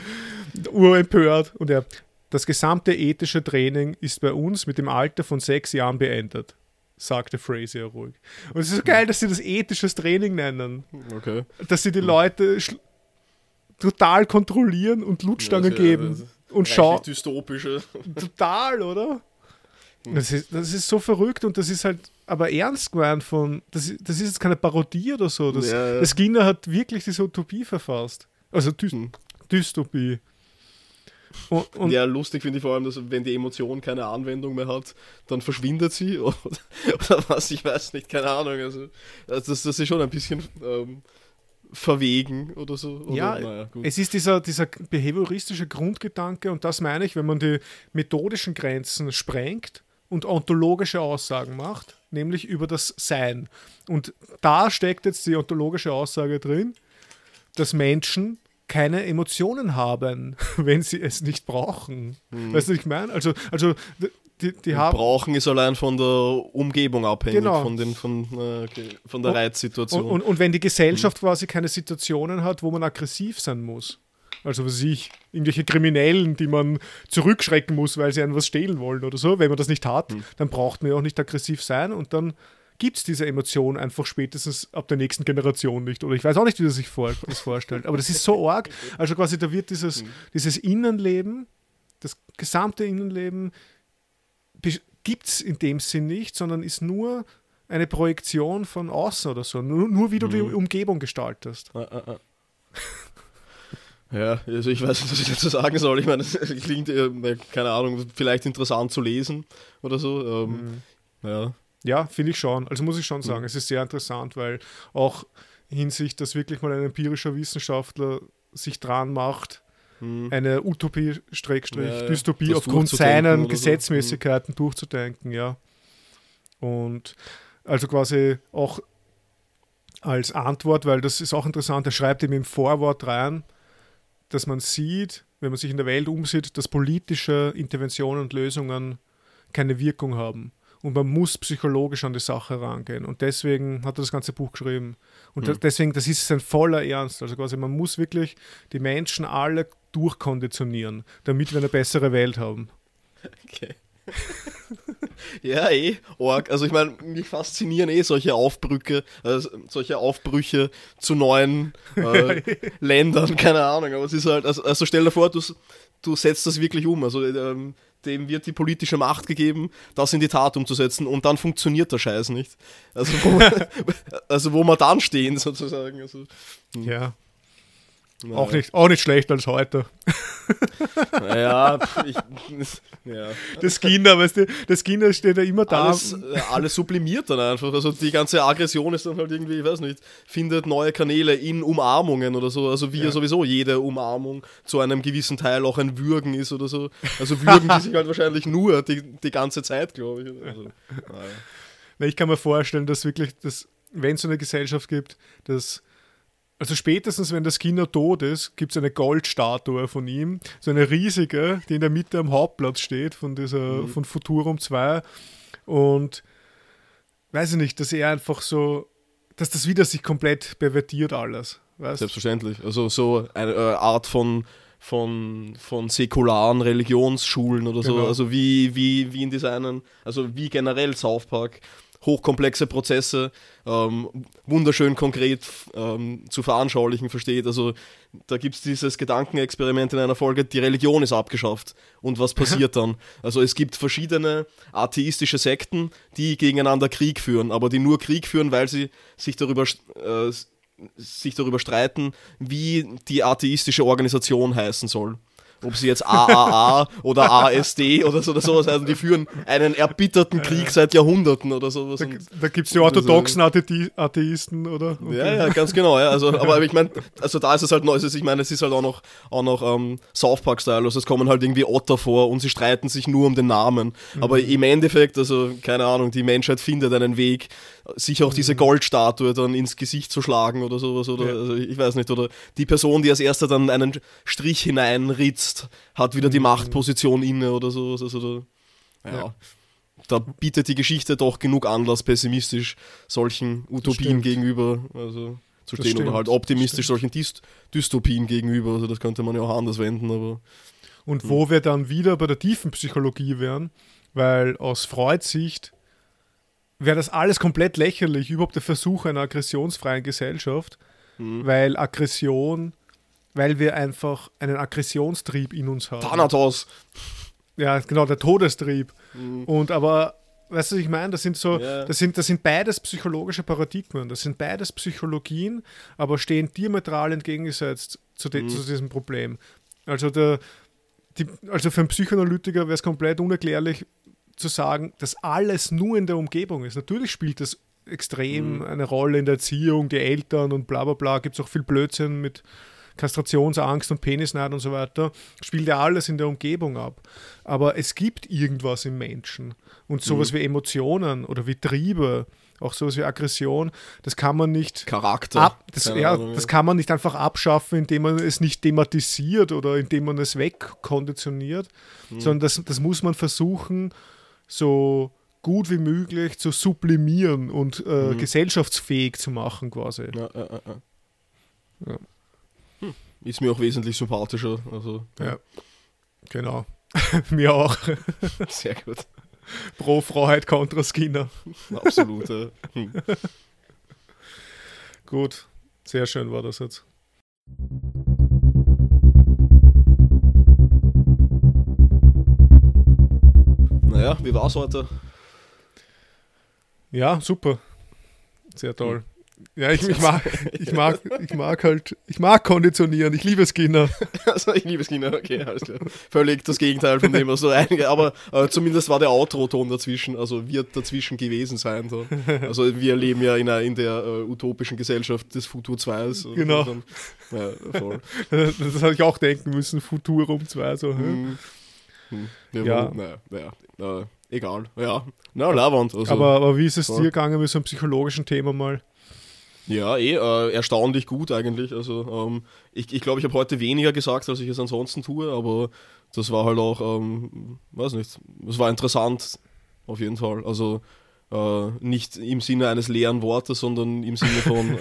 Urempört. Und er, das gesamte ethische Training ist bei uns mit dem Alter von sechs Jahren beendet, sagte Fraser ruhig. Und es ist so geil, dass sie das ethisches Training nennen. okay. Dass sie die Leute total kontrollieren und Lutstangen Ja, geben. das ist Und reichlich schau, dystopische. total, oder? Das ist, das ist so verrückt und das ist halt aber ernst gemeint von, das, ist- das ist jetzt keine Parodie oder so. Das, Ja, ja. das Skinner hat wirklich diese Utopie verfasst. Also Dy Hm. Dystopie. Und, und ja, lustig finde ich vor allem, dass wenn die Emotion keine Anwendung mehr hat, dann verschwindet sie oder, oder was, ich weiß nicht, keine Ahnung. Also, also das, das ist schon ein bisschen ähm, verwegen oder so. Oder, Ja, naja, es ist dieser, dieser behavioristische Grundgedanke und das meine ich, wenn man die methodischen Grenzen sprengt und ontologische Aussagen macht, nämlich über das Sein. Und da steckt jetzt die ontologische Aussage drin, dass Menschen keine Emotionen haben, wenn sie es nicht brauchen. Weißt du, was ich meine? Also, also die, die haben. Brauchen ist allein von der Umgebung abhängig, Genau. von, den, von, äh, okay, von der Und- Reizsituation. Und, und, und wenn die Gesellschaft quasi keine Situationen hat, wo man aggressiv sein muss. Also was weiß ich, irgendwelche Kriminellen, die man zurückschrecken muss, weil sie einem was stehlen wollen oder so. Wenn man das nicht hat, dann braucht man ja auch nicht aggressiv sein und dann gibt es diese Emotion einfach spätestens ab der nächsten Generation nicht. Oder ich weiß auch nicht, wie das sich vor, das vorstellt. Aber das ist so arg. Also quasi da wird dieses, dieses Innenleben, das gesamte Innenleben gibt es in dem Sinn nicht, sondern ist nur eine Projektion von außen oder so. Nur, nur wie du die Umgebung gestaltest. Ah, ah, ah. Ja, also ich weiß nicht, was ich dazu sagen soll. Ich meine, es klingt, äh, keine Ahnung, vielleicht interessant zu lesen oder so. Ähm, Ja. Ja, finde ich schon. Also muss ich schon sagen, es ist sehr interessant, weil auch Hinsicht, dass wirklich mal ein empirischer Wissenschaftler sich dran macht, Hm. eine Utopie, Schrägstrich, Ja. Dystopie aufgrund durchzudenken seiner oder so. Gesetzmäßigkeiten durchzudenken, ja. Und also quasi auch als Antwort, weil das ist auch interessant, er schreibt ihm im Vorwort rein, dass man sieht, wenn man sich in der Welt umsieht, dass politische Interventionen und Lösungen keine Wirkung haben. Und man muss psychologisch an die Sache rangehen. Und deswegen hat er das ganze Buch geschrieben. Und mhm. deswegen, das ist sein voller Ernst. Also quasi, man muss wirklich die Menschen alle durchkonditionieren, damit wir eine bessere Welt haben. Okay. ja, eh, org. Also ich meine, mich faszinieren eh solche Aufbrücke, äh, solche Aufbrüche zu neuen äh, Ländern, keine Ahnung. Aber es ist halt, also, also stell dir vor, du, du setzt das wirklich um. Also ähm, dem wird die politische Macht gegeben, das in die Tat umzusetzen und dann funktioniert der Scheiß nicht. Also wo, also wo wir dann stehen sozusagen. Also, hm. ja. Naja. Auch, nicht, auch nicht schlecht als heute. Naja, ich, ja. Das Kinder, weißt du, das Kinder steht ja immer da. Alles, äh, alles sublimiert dann einfach. Also die ganze Aggression ist dann halt irgendwie, ich weiß nicht, findet neue Kanäle in Umarmungen oder so. Also wie ja. sowieso jede Umarmung zu einem gewissen Teil auch ein Würgen ist oder so. Also würgen die sich halt wahrscheinlich nur die, die ganze Zeit, glaube ich. Also, naja. Ich kann mir vorstellen, dass wirklich, dass, wenn es so eine Gesellschaft gibt, dass also spätestens, wenn das Kinder tot ist, gibt es eine Goldstatue von ihm, so eine riesige, die in der Mitte am Hauptplatz steht von dieser, mhm. von Futurum 2. Und weiß ich nicht, dass er einfach so, dass das wieder sich komplett pervertiert alles. Weißt? Selbstverständlich. Also so eine äh, Art von von, von säkularen Religionsschulen oder so, genau. also wie, wie, wie in diesen, also wie generell South Park hochkomplexe Prozesse ähm, wunderschön konkret ähm, zu veranschaulichen versteht. Also da gibt es dieses Gedankenexperiment in einer Folge, die Religion ist abgeschafft. Und was passiert dann? Also es gibt verschiedene atheistische Sekten, die gegeneinander Krieg führen, aber die nur Krieg führen, weil sie sich darüber äh, sich darüber streiten, wie die atheistische Organisation heißen soll ob sie jetzt AAA oder ASD oder so oder sowas heißen, die führen einen erbitterten Krieg seit Jahrhunderten oder sowas. Da, da gibt es die orthodoxen Atheisten, oder? Okay. Ja, ja, ganz genau, ja. Also, aber ich meine, also da ist es halt neu, ich meine, es ist halt auch noch, auch noch ähm, South Park-Style, also es kommen halt irgendwie Otter vor und sie streiten sich nur um den Namen. Mhm. Aber im Endeffekt, also keine Ahnung, die Menschheit findet einen Weg, sich auch diese mhm. Goldstatue dann ins Gesicht zu schlagen oder sowas, oder ja. also ich weiß nicht, oder die Person, die als erster dann einen Strich hineinritzt, hat wieder die mhm. Machtposition inne oder sowas. Also da, ja. ja. Da bietet die Geschichte doch genug Anlass, pessimistisch solchen Utopien gegenüber also, zu stehen oder halt optimistisch solchen Dyst Dystopien gegenüber. Also das könnte man ja auch anders wenden, aber. Und wo wir dann wieder bei der tiefen Psychologie wären, weil aus Freuds Sicht wäre das alles komplett lächerlich, überhaupt der Versuch einer aggressionsfreien Gesellschaft, mhm. weil Aggression, weil wir einfach einen Aggressionstrieb in uns haben. Thanatos! Ja, genau, der Todestrieb. Mhm. Und aber, weißt du, was ich meine? Das sind so, yeah. das sind, das sind beides psychologische Paradigmen, das sind beides Psychologien, aber stehen diametral entgegengesetzt zu, de, mhm. zu diesem Problem. Also der, die, also für einen Psychoanalytiker wäre es komplett unerklärlich, zu sagen, dass alles nur in der Umgebung ist. Natürlich spielt das extrem mhm. eine Rolle in der Erziehung, die Eltern und bla bla bla. Gibt es auch viel Blödsinn mit Kastrationsangst und Penisneid und so weiter. Spielt ja alles in der Umgebung ab. Aber es gibt irgendwas im Menschen. Und sowas mhm. wie Emotionen oder wie Triebe, auch sowas wie Aggression, das kann man nicht. Charakter. Ab, das, ja, Ahnung, das kann man nicht einfach abschaffen, indem man es nicht thematisiert oder indem man es wegkonditioniert, mhm. sondern das, das muss man versuchen, so gut wie möglich zu sublimieren und äh, mhm. gesellschaftsfähig zu machen quasi. Ja, ja, ja. Hm. Ist mir auch wesentlich sympathischer. Also, ja. Genau. mir auch. Sehr gut. Pro Freiheit kontra Skinner. Absolut. Ja. Hm. Gut. Sehr schön war das jetzt. Naja, wie war es heute? Ja, super. Sehr toll. Ja, ich, ich, mag, ich, mag, ich mag halt, ich mag konditionieren, ich liebe Skinner. Also ich liebe Skinner, okay, alles klar. Völlig das Gegenteil von dem, was so einige, aber äh, zumindest war der Outro-Ton dazwischen, also wird dazwischen gewesen sein. So. Also wir leben ja in, einer, in der uh, utopischen Gesellschaft des Futur 2. Genau. Dann, ja, voll. Das hatte ich auch denken müssen, Futurum 2. So, hm. Hm. Ja, ja. Naja, naja, äh, egal. Ja, na, Lavand. Also, aber, aber wie ist es dir gegangen mit so einem psychologischen Thema mal? Ja, eh, äh, erstaunlich gut eigentlich. Also ähm, ich glaube, ich, glaub, ich habe heute weniger gesagt, als ich es ansonsten tue, aber das war halt auch, ähm, weiß nicht, es war interessant auf jeden Fall. Also äh, nicht im Sinne eines leeren Wortes, sondern im Sinne von,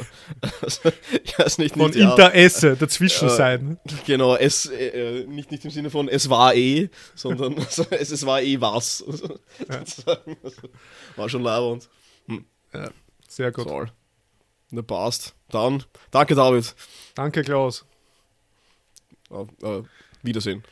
also, ich weiß nicht, von nicht, Interesse ja, dazwischen äh, sein. Genau, es, äh, äh, nicht, nicht im Sinne von es war eh, sondern also, es, es war eh was. Also, ja. also, war schon labernd. Hm. Ja, sehr gut. Soll. Ne, passt. Dann, danke David. Danke Klaus. Äh, Wiedersehen.